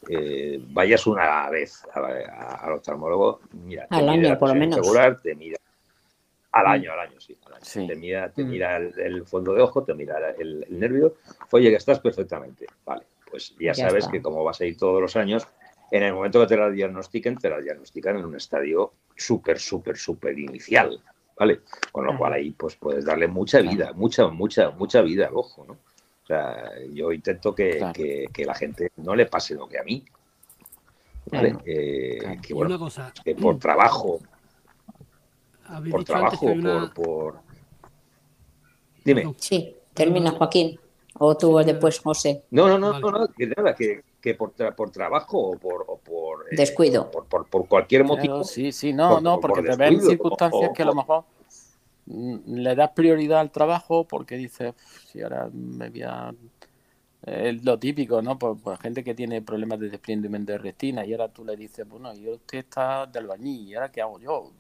S3: eh, vayas una vez al oftalmólogo, mira,
S2: al año por lo menos.
S3: te mira Al año, al año, sí. Te mira, te mm. mira el, fondo de ojo, te mira el, nervio. Oye, que estás perfectamente. Vale, pues ya, sabes que como vas a ir todos los años, en el momento que te la diagnostiquen, te la diagnostican en un estadio súper, súper, súper inicial. ¿Vale? Con lo cual ahí pues puedes darle mucha vida, mucha, mucha, mucha vida al ojo, ¿no? O sea, yo intento que, que, la gente no le pase lo que a mí. ¿vale? Eh, que, bueno, cosa. que por trabajo, por trabajo, por, por, Dime.
S2: Sí, termina Joaquín. O tú después, José.
S3: No, no, no, no, no que nada, que, que por, por trabajo o por, o por
S2: eh, descuido.
S3: Por, por, por, cualquier motivo.
S5: sí, sí, no, no, porque te ven circunstancias que a lo mejor le das prioridad al trabajo porque dices, si ahora me voy a es lo típico, ¿no? Por, gente que tiene problemas de desprendimiento de retina y ahora tú le dices, bueno, y usted está de albañil, ¿y ahora qué hago yo?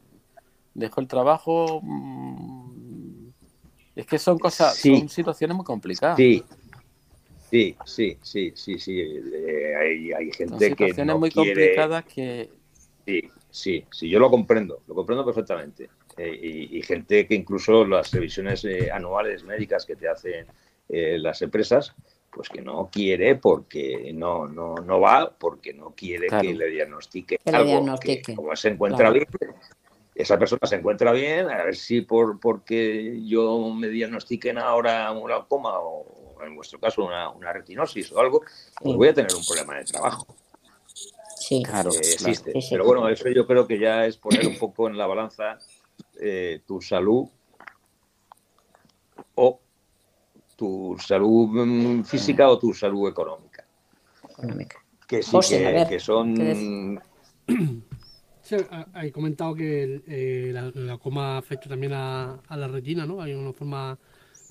S5: Dejo el trabajo. Mm, es que son cosas, son situaciones muy complicadas.
S3: Sí, sí, sí, sí, sí, sí. Eh, hay, hay, gente que no muy complicadas
S5: que.
S3: Sí, sí, sí, yo lo comprendo, lo comprendo perfectamente. Eh, y, gente que incluso las revisiones eh, anuales médicas que te hacen las empresas, pues que no quiere porque no, no, no va, porque no quiere que le diagnostique algo que como se encuentra bien, esa persona se encuentra bien, a ver si por porque yo me diagnostiquen ahora un glaucoma o en vuestro caso una, retinosis o algo, pues voy a tener un problema de trabajo.
S2: Sí,
S3: claro, existe. Pero bueno, eso yo creo que ya es poner un poco en la balanza eh, tu salud o tu salud mm, física o tu salud económica. Que sí, que, son...
S4: Sí, hay comentado que eh, la, coma afecta también a, la retina, ¿no? Hay una forma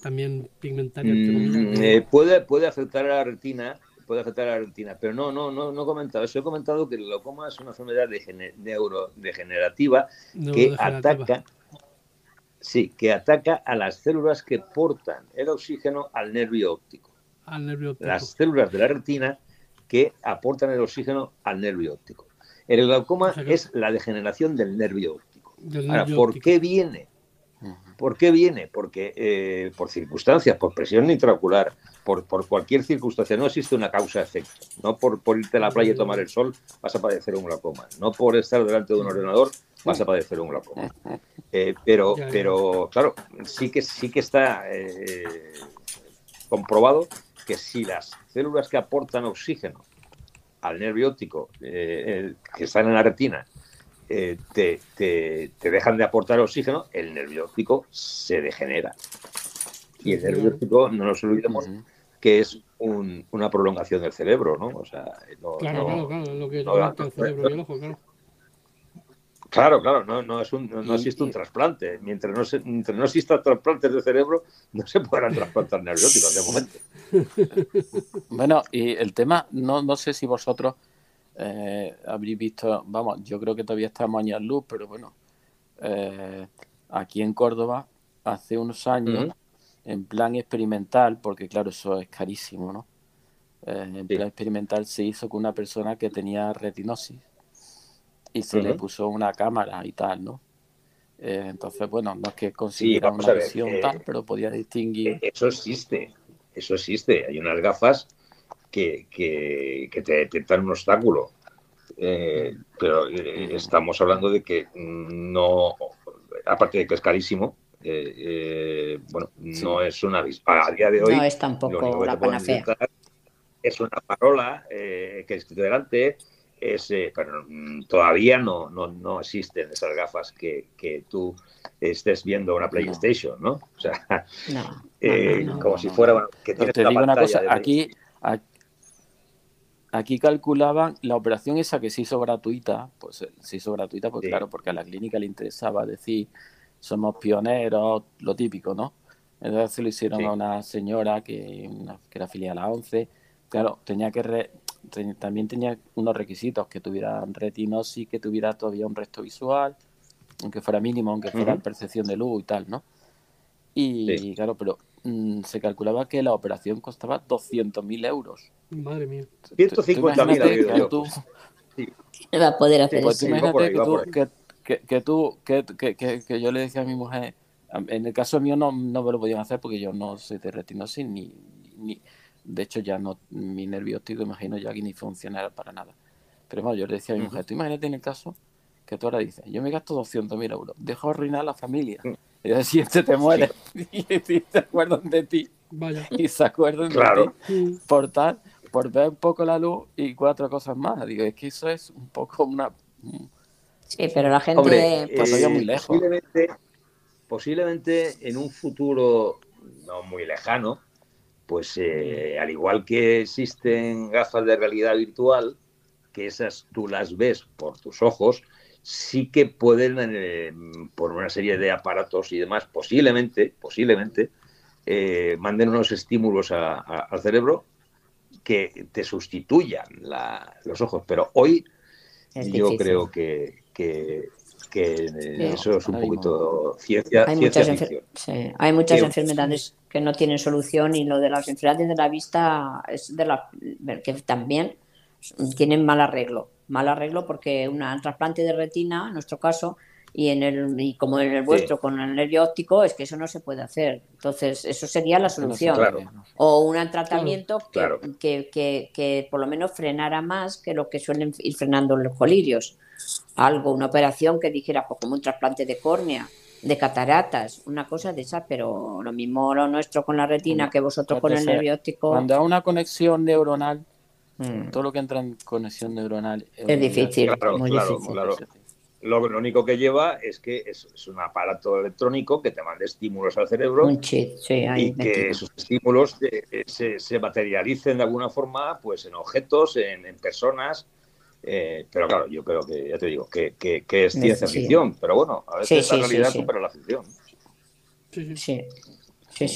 S4: también pigmentaria.
S3: Mm, eh, puede, puede afectar a la retina, puede afectar a la retina, pero no, no, no, no he comentado eso. He comentado que la glaucoma es una enfermedad de neurodegenerativa que ataca Sí, que ataca a las células que portan el oxígeno al nervio óptico.
S4: Al nervio óptico.
S3: Las células de la retina que aportan el oxígeno al nervio óptico. El glaucoma es la degeneración del nervio óptico. Ahora, ¿por qué viene? ¿Por qué viene? Porque eh, por circunstancias, por presión intraocular, por, por, cualquier circunstancia, no existe una causa-efecto. No por, por, irte a la playa y tomar el sol vas a padecer un glaucoma. No por estar delante de un ordenador vas a padecer un glaucoma. Eh, pero, pero, claro, sí que, sí que está eh, comprobado que si las células que aportan oxígeno al nervio óptico que están en la retina te, te, te, dejan de aportar oxígeno, el nervio óptico se degenera. Y el nervio óptico, no nos olvidemos, que es una prolongación del cerebro, ¿no? O sea,
S4: claro, claro, claro, lo que es el cerebro y el ojo, claro.
S3: Claro, claro, no, no, es un, no, existe un trasplante. Mientras no, se, mientras no existan trasplantes de cerebro, no se podrán trasplantar nervióticos de momento.
S5: Bueno, y el tema, no, no sé si vosotros eh, habréis visto, vamos, yo creo que todavía estamos años luz, pero bueno, eh, aquí en Córdoba, hace unos años, en plan experimental, porque claro, eso es carísimo, ¿no? Eh, en plan experimental se hizo con una persona que tenía retinosis y se le puso una cámara y tal, ¿no? Eh, entonces, bueno, no es que consiguiera una visión tal, pero podía distinguir.
S3: Eso existe, eso existe. Hay unas gafas que, que, que te detectan un obstáculo. pero estamos hablando de que no, aparte de que es carísimo, eh, bueno, no es una a día de hoy.
S2: No es tampoco la panacea.
S3: Es una parola eh, que es delante, es, eh, pero mm, todavía no, no, no, existen esas gafas que, que, tú estés viendo una PlayStation, ¿no? O sea, como si fuera que
S5: te digo una cosa, aquí, aquí calculaban la operación esa que se hizo gratuita, pues se hizo gratuita, pues claro, porque a la clínica le interesaba decir somos pioneros, lo típico, ¿no? Entonces se lo hicieron a una señora que, que era filial a la 11. Claro, tenía que también tenía unos requisitos, que tuviera retinosis, que tuviera todavía un resto visual, aunque fuera mínimo, aunque fuera percepción de luz y tal, ¿no? Y claro, pero mm, se calculaba que la operación costaba 200.000 euros.
S4: Madre mía.
S3: 150.000 euros.
S2: Sí. Va a poder hacer
S5: pues,
S2: eso.
S5: Imagínate que tú, que, que, tú, que, que, yo le decía a mi mujer, en el caso mío no, no me lo podían hacer porque yo no soy de retinosis ni, ni de hecho ya no, mi nervio óptico imagino ya que ni funcionara para nada. Pero bueno, yo le decía a mi mujer, tú imagínate en el caso que tú ahora dices, yo me gasto 200 mil euros, dejo arruinar a la familia. Mm. Y el siguiente te muere y, se acuerdan de ti. Vaya. Y se acuerdan de ti por tal, por ver un poco la luz y cuatro cosas más. Digo, es que eso es un poco una...
S2: Sí, pero la gente... Hombre,
S3: pues eh, muy lejos. Posiblemente, posiblemente en un futuro no muy lejano, pues eh, al igual que existen gafas de realidad virtual, que esas tú las ves por tus ojos, sí que pueden, eh, por una serie de aparatos y demás, posiblemente, posiblemente, eh, manden unos estímulos al cerebro que te sustituyan los ojos. Pero hoy yo creo que, eso es un poquito ciencia.
S2: Hay muchas, hay muchas enfermedades que no tienen solución y lo de las enfermedades de la vista es de la que también tienen mal arreglo. Mal arreglo porque un trasplante de retina, en nuestro caso, y en el y como en el vuestro con el nervio óptico es que eso no se puede hacer. Entonces eso sería la solución. o un tratamiento que, que, que, por lo menos frenara más que lo que suelen ir frenando los colirios. Algo una operación que dijera pues, como un trasplante de córnea de cataratas una cosa de esa pero lo mismo lo nuestro con la retina que vosotros con el nervio óptico
S5: cuando hay una conexión neuronal Mm. Todo lo que entra en conexión neuronal
S2: es, difícil, muy difícil.
S3: Lo, único que lleva es que es, un aparato electrónico que te manda estímulos al cerebro
S2: un chip, sí,
S3: y que esos estímulos se, se, materialicen de alguna forma pues en objetos, en, personas. Eh, pero claro, yo creo que, ya te digo, que, que, es ciencia ficción, pero bueno, a veces la realidad supera la ficción.
S2: sí.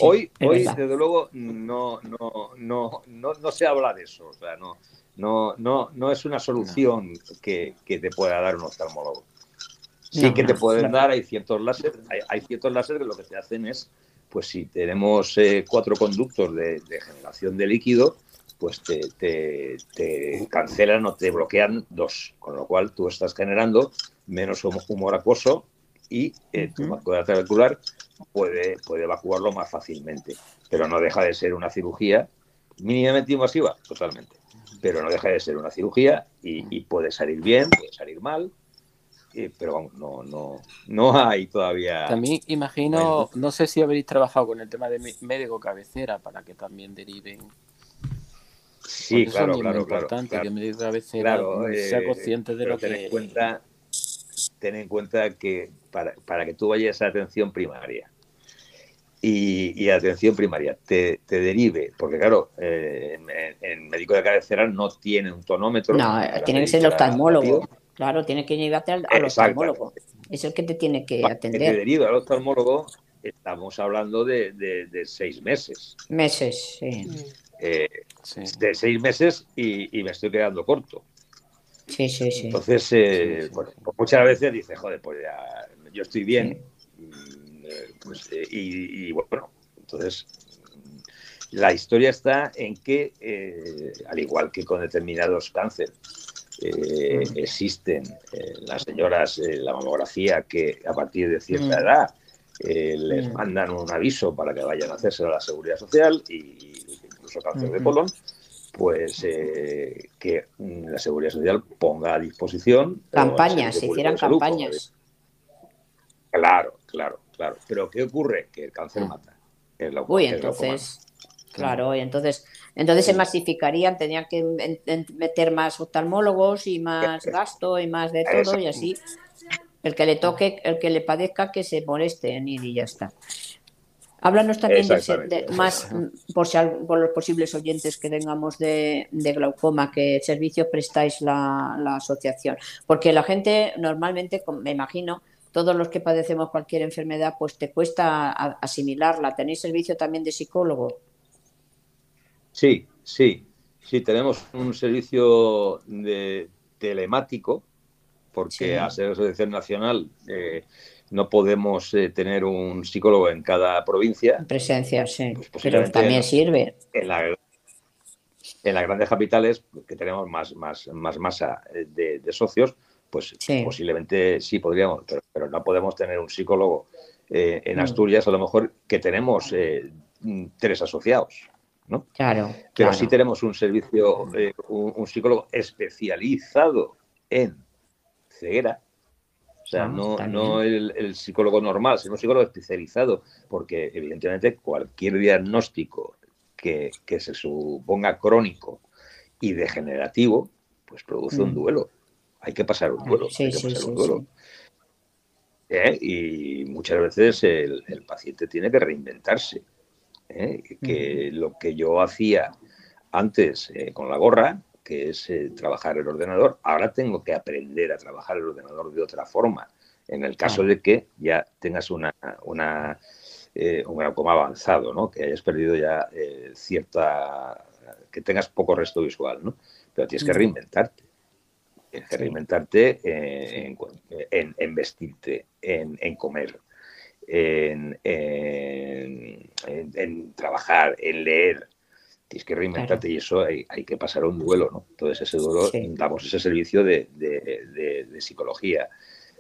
S3: hoy, hoy desde luego, no, no, no, no, no se habla de eso. O sea, no, no, no, no es una solución que, que te pueda dar un oftalmólogo. Sí que te pueden dar, hay ciertos láser, hay, ciertos láser que lo que te hacen es, pues si tenemos eh, cuatro conductos de, generación de líquido, pues te, te, cancelan o te bloquean dos, con lo cual tú estás generando menos humor acuoso y eh, tu vascularidad cerebral puede, puede evacuarlo más fácilmente. Pero no deja de ser una cirugía mínimamente invasiva, totalmente. Pero no deja de ser una cirugía y, puede salir bien, puede salir mal, pero vamos, no, no, no hay todavía.
S5: También imagino, no sé si habréis trabajado con el tema de médico cabecera para que también deriven.
S3: Sí, claro, claro,
S5: importante
S3: claro,
S5: que médico cabecera sea eh, consciente de lo
S3: ten que. En cuenta, ten en cuenta que para, para que tú vayas a atención primaria y, y atención primaria te, te, derive, porque claro, eh, en, médico de cabecera no tiene un tonómetro.
S2: No, tiene que ser el oftalmólogo. Claro, tiene que llevarte al, al oftalmólogo. Es el que te tiene que atender. Que te
S3: deriva al oftalmólogo, estamos hablando de, de, seis meses.
S2: Meses, sí.
S3: Eh, de seis meses y, y, me estoy quedando corto.
S2: Sí, sí, sí.
S3: Entonces, eh, Bueno, pues muchas veces dice, joder, pues ya yo estoy bien. Mm, eh, pues, eh, y, bueno, entonces la historia está en que, eh, al igual que con determinados cánceres, existen las señoras, la mamografía, que a partir de cierta mm. edad les mm. mandan un aviso para que vayan a hacerse a la seguridad social y incluso cáncer de colon, pues que la seguridad social ponga a disposición
S2: campañas, se hicieran campañas.
S3: Claro, claro, claro. Pero ¿qué ocurre? Que el cáncer mm. mata.
S2: Uy, entonces, claro, y entonces, entonces se masificarían, tenían que meter más oftalmólogos y más gasto y más de todo y así. El que le toque, el que le padezca, que se moleste en ir y ya está. Háblanos también de, más por, si, por los posibles oyentes que tengamos de, glaucoma, qué servicios prestáis la, la, asociación. Porque la gente normalmente, me imagino, todos los que padecemos cualquier enfermedad, pues te cuesta asimilarla. ¿Tenéis servicio también de psicólogo?
S3: Sí, sí, sí, tenemos un servicio de telemático, porque a ser asociación nacional eh, no podemos eh, tener un psicólogo en cada provincia.
S2: Presencia, sí, pues pero también sirve.
S3: En, en las grandes capitales, que tenemos más, más, más masa eh, de, de socios, pues posiblemente sí podríamos, pero, no podemos tener un psicólogo eh, en mm. Asturias, a lo mejor que tenemos eh, tres asociados. ¿no?
S2: Claro.
S3: Pero sí tenemos un servicio, eh, un, psicólogo especializado en ceguera. O sea, ah, no, no el, psicólogo normal, sino un psicólogo especializado, porque evidentemente cualquier diagnóstico que, se suponga crónico y degenerativo, pues produce un mm. duelo. Hay que pasar un duelo. hay que pasar un duelo. ¿Eh? Y muchas veces el, paciente tiene que reinventarse. ¿eh? Que lo que yo hacía antes eh, con la gorra, que es trabajar el ordenador, ahora tengo que aprender a trabajar el ordenador de otra forma. En el caso de que ya tengas una, una un glaucoma avanzado, ¿no? que hayas perdido ya cierta, que tengas poco resto visual, ¿no? pero tienes que reinventarte. Tienes que reinventarte en, en, vestirte, en, comer, en, trabajar, en leer. Tienes que reinventarte y eso hay, que pasar un duelo, ¿no? Entonces ese duelo damos ese servicio de, psicología,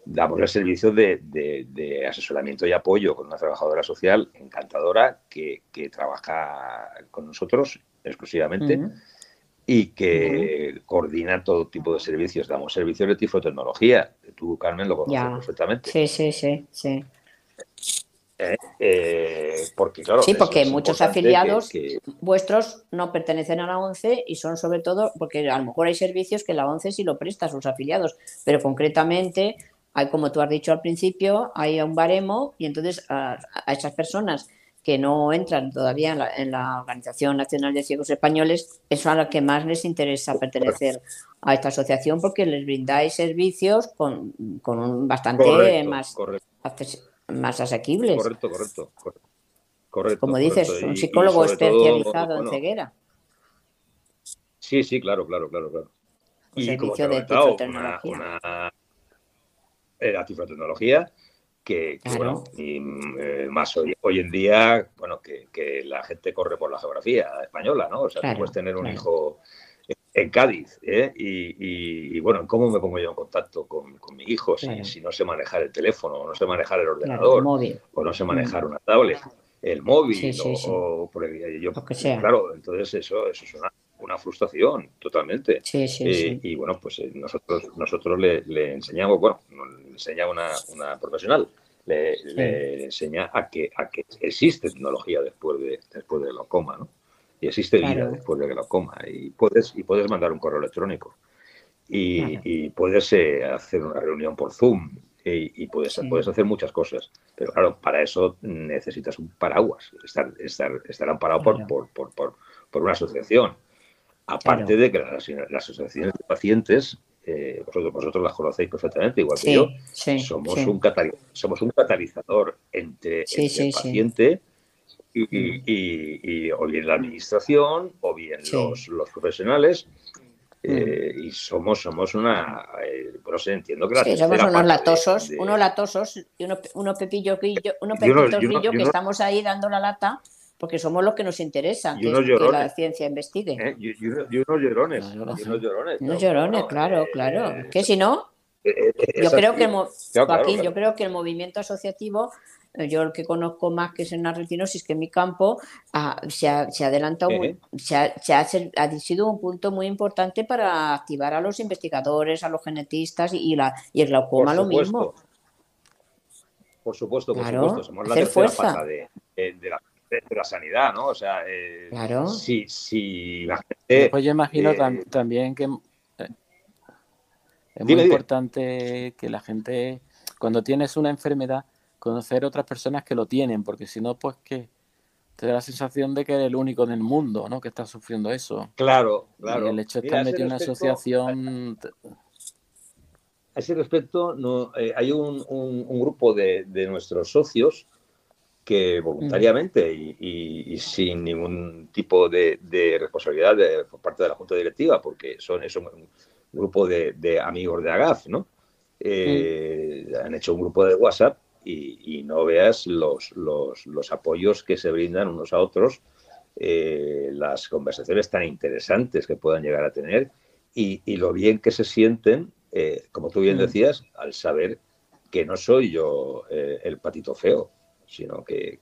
S3: damos el servicio de, asesoramiento y apoyo con una trabajadora social encantadora que, trabaja con nosotros exclusivamente y que coordina todo tipo de servicios. Damos servicios de tifotecnología. Tú, Carmen, lo conoces perfectamente.
S2: Sí, sí, sí, sí.
S3: Eh, eh, porque, claro,
S2: sí, porque muchos afiliados vuestros no pertenecen a la ONCE y son sobre todo, porque a lo mejor hay servicios que la ONCE sí lo presta a sus afiliados, pero concretamente hay, como tú has dicho al principio, hay un baremo y entonces a esas personas que no entran todavía en la, Organización Nacional de Ciegos Españoles, es a lo que más les interesa pertenecer a esta asociación porque les brindáis servicios con, con un bastante más, más asequibles.
S3: Correcto, correcto. correcto
S2: Como dices, un psicólogo especializado en ceguera.
S3: Sí, sí, claro, claro, claro, claro.
S2: Un servicio de tifotecnología.
S3: Una, la tifotecnología que, bueno, y, eh, más hoy, hoy, en día, bueno, que, que, la gente corre por la geografía española, ¿no? O sea, tú puedes tener un hijo en Cádiz, ¿eh? y, y, bueno, ¿cómo me pongo yo en contacto con, con mi hijo si, si, no sé manejar el teléfono, o no sé manejar el ordenador, o no sé manejar una tablet, el móvil, o, por el, yo, claro, entonces eso, eso es una, una frustración totalmente.
S2: Eh,
S3: y bueno, pues eh, nosotros, nosotros le, le enseñamos, bueno, le enseña una, una profesional, le, enseña a que, a que existe tecnología después de, después de glaucoma, ¿no? Y existe vida después de glaucoma. Y puedes, y puedes mandar un correo electrónico. Y, y puedes eh, hacer una reunión por Zoom. Y, puedes, puedes hacer muchas cosas. Pero claro, para eso necesitas un paraguas, estar, estar, estar amparado por, por, por, por, una asociación. Aparte de que las, asociaciones de pacientes, eh, vosotros, las conocéis perfectamente, igual que yo, somos, Un somos un catalizador entre, el paciente y, o bien la administración o bien los, los profesionales. Eh, mm. y somos somos una eh, bueno entiendo que
S2: sí, somos unos latosos unos latosos y unos, unos pepillos unos pepitos que estamos ahí dando la lata porque somos los que nos interesa que, la ciencia investigue.
S3: ¿Eh? Y, unos llorones. y unos llorones.
S2: Unos llorones, claro, claro. Eh, que si no, eh, yo creo que el, yo creo que el movimiento asociativo yo el que conozco más que es en la retinosis, que en mi campo ah, se, ha, se, ha, adelantado, se, ha, ha, sido un punto muy importante para activar a los investigadores, a los genetistas y, la, y el glaucoma lo mismo.
S3: Por supuesto, por supuesto. Somos la tercera fuerza. de, de, la de, la sanidad, ¿no? O sea, eh,
S2: claro.
S3: si, si la gente...
S5: Pues yo imagino eh, también que eh, es muy importante que la gente, cuando tienes una enfermedad, conocer otras personas que lo tienen, porque si no, pues que te da la sensación de que eres el único en el mundo, ¿no? Que está sufriendo eso.
S3: Claro, claro.
S5: Y el hecho de estar metido en una asociación...
S3: A ese respecto, no, hay un, un, grupo de, de, nuestros socios que voluntariamente y, sin ningún tipo de, responsabilidad por parte de la Junta Directiva, porque son, es un grupo de, amigos de AGAF, ¿no? Eh, han hecho un grupo de WhatsApp y, no veas los, los, apoyos que se brindan unos a otros, eh, las conversaciones tan interesantes que puedan llegar a tener y, lo bien que se sienten eh, como tú bien decías, al saber que no soy yo eh, el patito feo, sino que,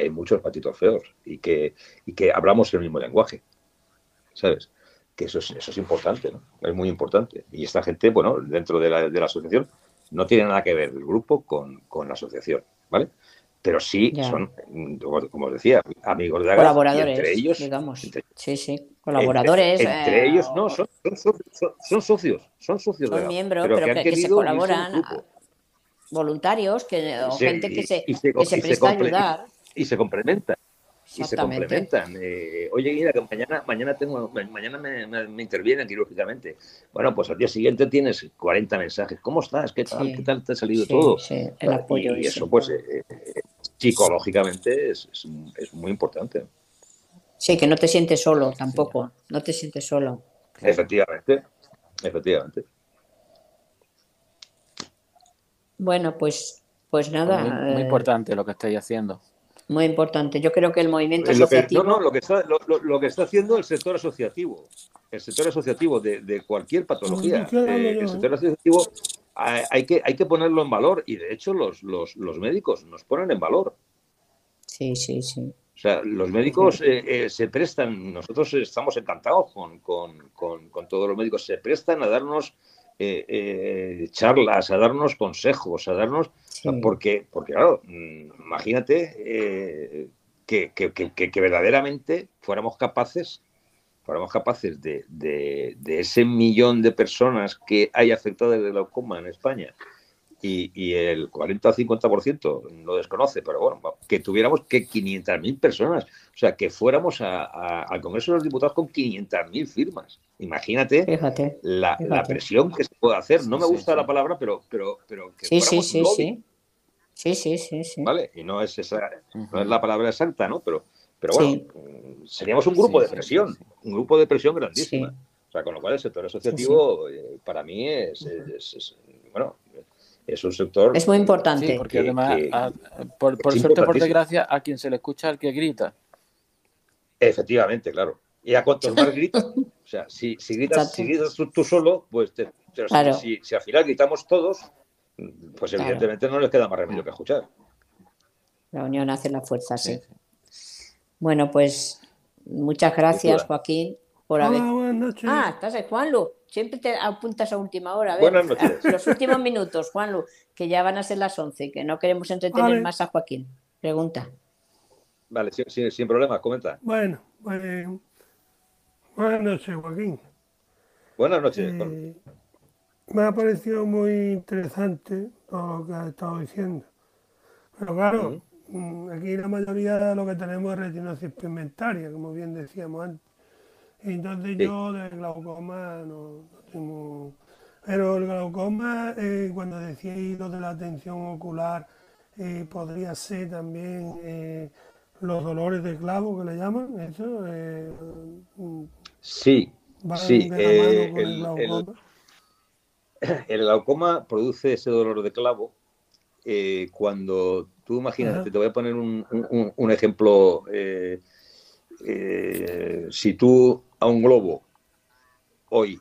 S3: hay muchos patitos feos y que, que hablamos el mismo lenguaje, ¿sabes? Que eso es, eso es importante, ¿no? Es muy importante. Y esta gente, bueno, dentro de la, de la asociación, no tiene nada que ver el grupo con, con la asociación, ¿vale? pero sí son, como os decía, amigos de
S2: Colaboradores, entre ellos, digamos. sí, sí, colaboradores.
S3: Entre, eh, ellos, no, son, son, socios, son socios.
S2: Son miembros, pero, que, se colaboran, voluntarios, que, o gente que se, que se presta a ayudar.
S3: Y se complementan y se complementan. Eh, oye, mira, que mañana, mañana tengo, mañana me, me, intervienen quirúrgicamente. Bueno, pues al día siguiente tienes 40 mensajes. ¿Cómo estás? ¿Qué tal? ¿Qué tal te ha salido todo?
S2: Sí, el apoyo.
S3: Y, eso, pues, eh, psicológicamente es, es, muy importante.
S2: Sí, que no te sientes solo tampoco. No te sientes solo.
S3: Efectivamente, efectivamente.
S2: Bueno, pues, pues nada.
S5: muy eh, importante lo que estáis haciendo.
S2: Muy importante. Yo creo que el movimiento asociativo.
S3: no, no, lo que, está, lo, que está haciendo el sector asociativo, el sector asociativo de, cualquier patología, eh, el sector asociativo hay, que, hay que ponerlo en valor y de hecho los, los, médicos nos ponen en valor.
S2: Sí, sí, sí.
S3: O sea, los médicos eh, eh, se prestan, nosotros estamos encantados con, con, con todos los médicos, se prestan a darnos eh, eh, charlas, a darnos consejos, a darnos... Porque, porque, claro, imagínate eh, que, que, verdaderamente fuéramos capaces, fuéramos capaces de, de, de, ese millón de personas que hay afectadas de glaucoma en España, y, el 40 o 50% lo desconoce, pero bueno, que tuviéramos que 500.000 personas, o sea, que fuéramos al Congreso de los Diputados con 500.000 firmas. Imagínate la, presión que se puede hacer. No me gusta la palabra, pero, pero, pero que
S2: sí, sí, sí, sí. Sí, sí, sí,
S3: ¿Vale? Y no es esa, no es la palabra exacta, ¿no? Pero, pero bueno, seríamos un grupo de presión, un grupo de presión grandísima. O sea, con lo cual el sector asociativo eh, para mí es, es un sector.
S2: Es muy importante.
S5: Sí, porque además, por, suerte, por desgracia, a quien se le escucha al que grita.
S3: Efectivamente, claro. Y a cuantos más gritas, o sea, si, si gritas, si gritas tú, solo, pues si, si, al final gritamos todos, pues evidentemente no les queda más remedio que escuchar.
S2: La unión hace la fuerza, sí. Bueno, pues muchas gracias, Joaquín, por haber. Ah, estás ahí, Juanlu. Siempre te apuntas a última hora. A ver,
S3: Buenas noches.
S2: Los últimos minutos, Juanlu, que ya van a ser las 11, que no queremos entretener más a Joaquín. Pregunta.
S3: Vale, sin, sin, problema, comenta.
S6: Bueno, pues, buenas noches, Joaquín.
S3: Buenas noches. Eh,
S6: me ha parecido muy interesante todo lo que has estado diciendo. Pero claro, mm, aquí la mayoría de lo que tenemos es retinosis pigmentaria, como bien decíamos antes. Entonces yo de glaucoma no, tengo... Pero el glaucoma, eh, cuando decíais lo de la atención ocular, eh, podría ser también eh, los dolores de clavo que le llaman, eso.
S3: Mm, sí, sí. el, glaucoma? El, glaucoma produce ese dolor de clavo cuando tú imagínate, te voy a poner un, un ejemplo. Si tú a un globo hoy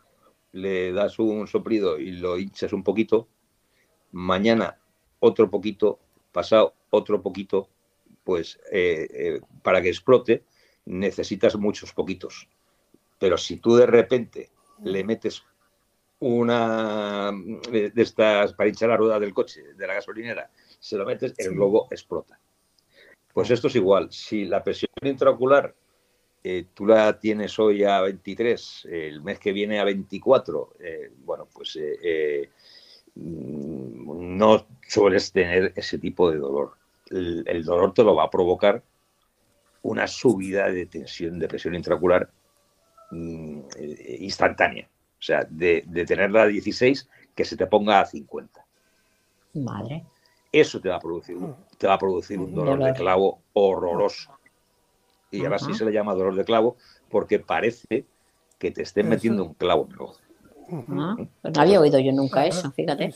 S3: le das un soplido y lo hinchas un poquito, mañana otro poquito, pasado otro poquito, pues eh, eh, para que explote necesitas muchos poquitos. Pero si tú de repente le metes una de estas para hinchar la rueda del coche, de la gasolinera, se lo metes, el globo explota. Pues esto es igual. Si la presión intraocular eh, tú la tienes hoy a 23, el mes que viene a 24, eh, bueno, pues eh, mm, no sueles tener ese tipo de dolor. El, dolor te lo va a provocar una subida de tensión, de presión intraocular mm, instantánea. O sea, de, tenerla a 16, que se te ponga a 50.
S2: Madre.
S3: Eso te va a producir, te va a producir un dolor de clavo horroroso y ahora sí se le llama dolor de clavo porque parece que te estén metiendo un clavo en el ojo.
S2: no había oído yo nunca eso, fíjate.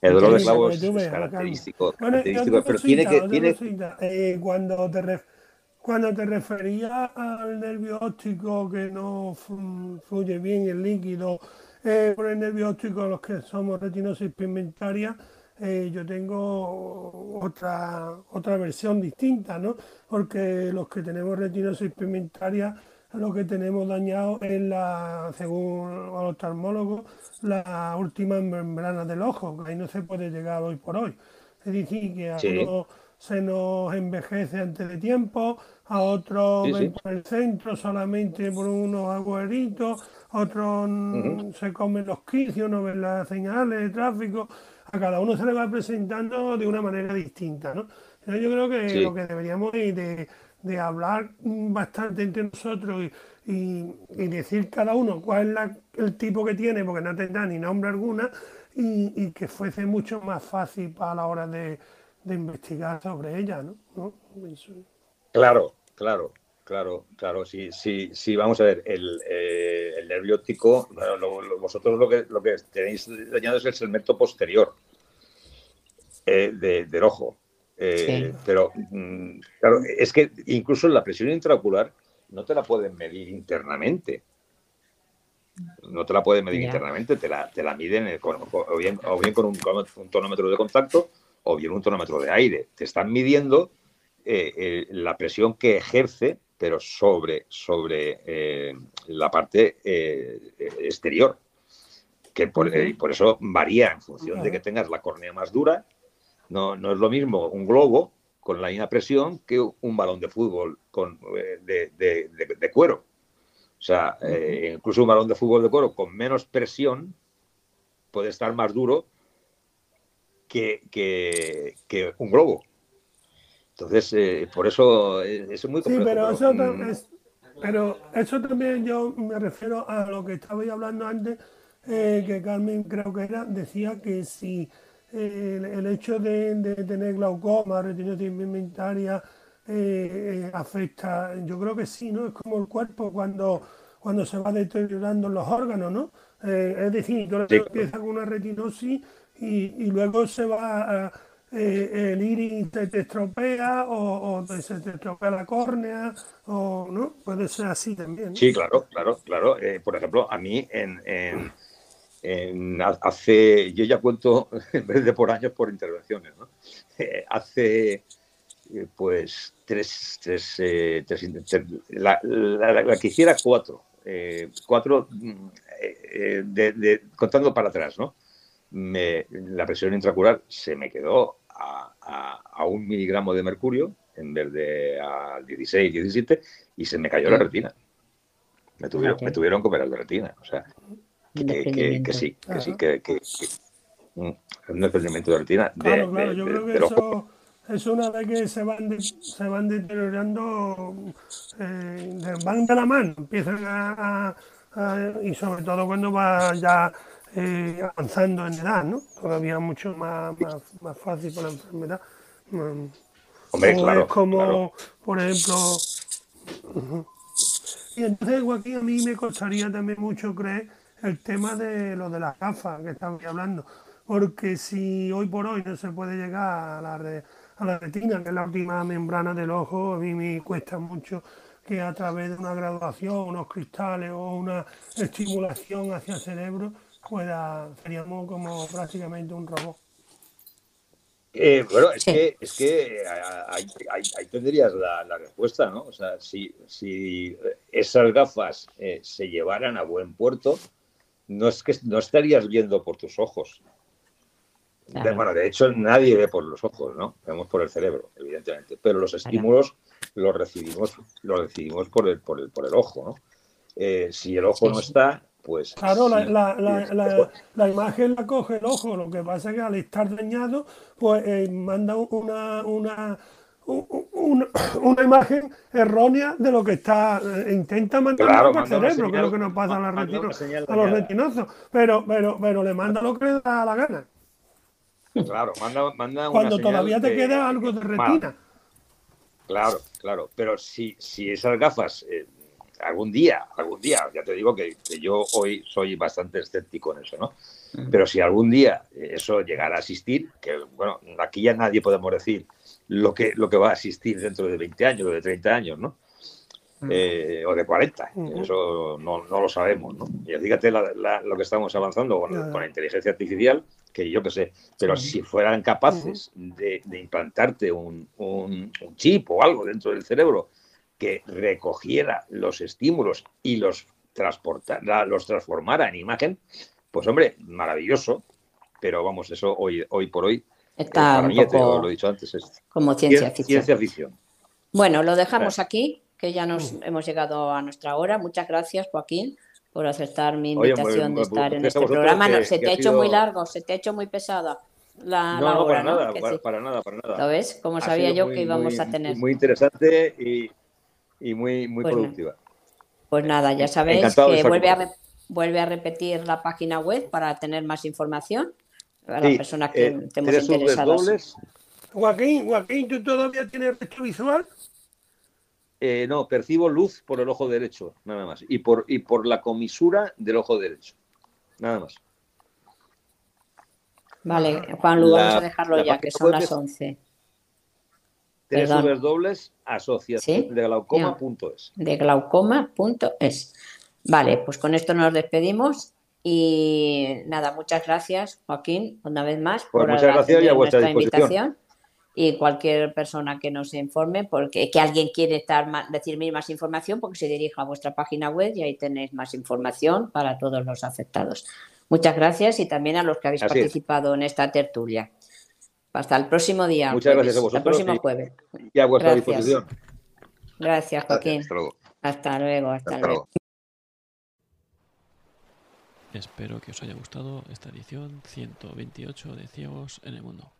S3: El dolor de clavo es, característico, pero tiene que... Tiene...
S6: Eh, cuando, te cuando te referías al nervio óptico que no fluye bien el líquido, eh, por el nervio óptico, los que somos retinosis pigmentaria, eh, yo tengo otra, otra versión distinta, ¿no? Porque los que tenemos retinosis pigmentaria, lo que tenemos dañado es la, según los oftalmólogos, la última membrana del ojo, que ahí no se puede llegar hoy por hoy. Es decir, que a uno se nos envejece antes de tiempo, a otros ven por el centro solamente por unos agujeritos, otros se comen los quicios, no ven las señales de tráfico, a cada uno se le va presentando de una manera distinta, ¿no? yo creo que lo que deberíamos es de, de, hablar bastante entre nosotros y, decir cada uno cuál es el tipo que tiene, porque no tendrá ni nombre alguna, y, que fuese mucho más fácil para la hora de, investigar sobre ella, ¿no?
S3: Claro, claro, claro, claro. Sí, sí, sí, vamos a ver, el, eh, el nervio óptico, vosotros lo que, lo que tenéis dañado es el segmento posterior eh, del ojo. Eh, pero, mm, claro, es que incluso la presión intraocular no te la pueden medir internamente no te la pueden medir internamente, te la, te la miden o, bien, o bien con un, tonómetro de contacto o bien un tonómetro de aire. Te están midiendo eh, eh, la presión que ejerce, pero sobre, sobre eh, la parte exterior. Que por, por, eso varía en función de que tengas la córnea más dura. No, no es lo mismo un globo con la misma presión que un balón de fútbol con, de cuero. O sea, eh, incluso un balón de fútbol de cuero con menos presión puede estar más duro que, un globo. Entonces, eh, por eso es muy complejo.
S6: Sí, pero eso, mm. pero eso también yo me refiero a lo que estabais hablando antes, eh, que Carmen creo que era, decía que si el, hecho de, tener glaucoma, retinosis pigmentaria, eh, afecta, yo creo que sí, ¿no? Es como el cuerpo cuando, cuando se va deteriorando los órganos, ¿no? Eh, es decir, tú empieza con una retinosis y, luego se va eh, el iris te estropea o, se te estropea la córnea o no puede ser así también
S3: sí claro claro claro por ejemplo a mí en, en, hace yo ya cuento en vez de por años por intervenciones ¿no? hace pues tres, tres, eh, la, que hiciera cuatro, eh, cuatro mm, eh, de, contando para atrás, ¿no? Me, la presión intracular se me quedó a, a, un miligramo de mercurio en vez de a 16, 17 y se me cayó la retina. Me tuvieron, me tuvieron que operar la retina. O sea, que, que, sí, que sí, que, que, un desprendimiento de retina.
S6: Claro, claro, yo creo que eso es una vez que se van, se van deteriorando, eh, van de la mano, empiezan a, y sobre todo cuando va ya eh, avanzando en edad, ¿no? Todavía mucho más, más, fácil con la enfermedad. Mm.
S3: Hombre, claro,
S6: es como, por ejemplo, y entonces aquí a mí me costaría también mucho creer el tema de lo de las gafas que estamos hablando, porque si hoy por hoy no se puede llegar a la a la retina, que es la última membrana del ojo, a mí me cuesta mucho que a través de una graduación, unos cristales o una estimulación hacia el cerebro, pueda, seríamos como prácticamente un robot.
S3: Eh, bueno, es que, es que ahí, tendrías la, respuesta, ¿no? O sea, si, si esas gafas eh, se llevaran a buen puerto, no es que no estarías viendo por tus ojos, bueno, de hecho nadie ve por los ojos, ¿no? Vemos por el cerebro, evidentemente. Pero los estímulos los recibimos, los recibimos por el, por el, por el ojo, ¿no? Eh, si el ojo no está, pues.
S6: Claro, la, la, la, imagen la coge el ojo. Lo que pasa es que al estar dañado, pues eh, manda una, una, una, imagen errónea de lo que está. Eh, intenta mandar al cerebro, que es lo que nos pasa a, a los retinosos. Pero, pero, pero le manda lo que le da la gana.
S3: Claro, manda, manda
S6: Cuando todavía te queda algo de retina.
S3: Claro, claro. Pero si, si esas gafas, eh, algún día, algún día, ya te digo que, yo hoy soy bastante escéptico en eso, ¿no? Pero si algún día eso llegara a asistir, que bueno, aquí ya nadie podemos decir lo que, lo que va a asistir dentro de 20 años o de 30 años, ¿no? eh, o de 40. Eso no, lo sabemos, ¿no? Y fíjate lo que estamos avanzando con, la inteligencia artificial, que yo qué sé, pero si fueran capaces de, implantarte un, chip o algo dentro del cerebro que recogiera los estímulos y los, transportara, los transformara en imagen, pues hombre, maravilloso. Pero vamos, eso hoy, hoy por hoy
S2: Está un poco lo he dicho antes, es como ciencia ficción.
S3: Ciencia ficción.
S2: Bueno, lo dejamos aquí, que ya nos hemos llegado a nuestra hora. Muchas gracias, Joaquín, por aceptar mi invitación de estar en este programa. se te ha hecho muy largo, se te ha hecho muy pesada la,
S3: no,
S2: no,
S3: para, Nada, para, nada, para nada.
S2: ¿Lo ves? Como sabía yo que íbamos a tener.
S3: Muy interesante y, muy, muy pues productiva.
S2: Pues nada, ya sabéis que vuelve a, vuelve a repetir la página web para tener más información a las personas que eh, estemos interesadas.
S6: Joaquín, Joaquín, ¿tú todavía tienes resto visual?
S3: Eh, no, percibo luz por el ojo derecho, nada más. Y por, y por la comisura del ojo derecho. Nada más.
S2: Vale, Juan, lo vamos a dejarlo ya, que son las 11.
S3: Dobles asociación de glaucoma.es.
S2: De glaucoma.es. Vale, pues con esto nos despedimos y nada, muchas gracias, Joaquín, una vez más,
S3: pues por muchas gracias y a vuestra invitación.
S2: Y cualquier persona que nos informe, porque que alguien quiere estar decirme más información, porque se dirija a vuestra página web y ahí tenéis más información para todos los afectados. Muchas gracias y también a los que habéis participado en esta tertulia. Hasta el próximo día.
S3: Muchas gracias a vosotros.
S2: Hasta el próximo jueves.
S3: Y a vuestra disposición.
S2: Gracias, Joaquín. hasta luego. Hasta luego. Hasta, luego.
S1: Espero que os haya gustado esta edición 128 de Ciegos en el Mundo.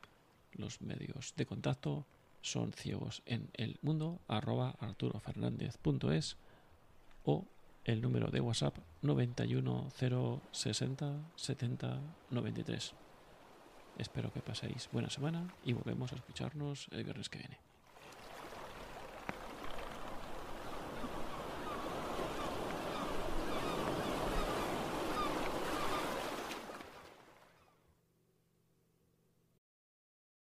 S1: Los medios de contacto son ciegos en el mundo arroba arturofernandez.es o el número de WhatsApp 91060 70 93. Espero que paséis buena semana y volvemos a escucharnos el viernes que viene.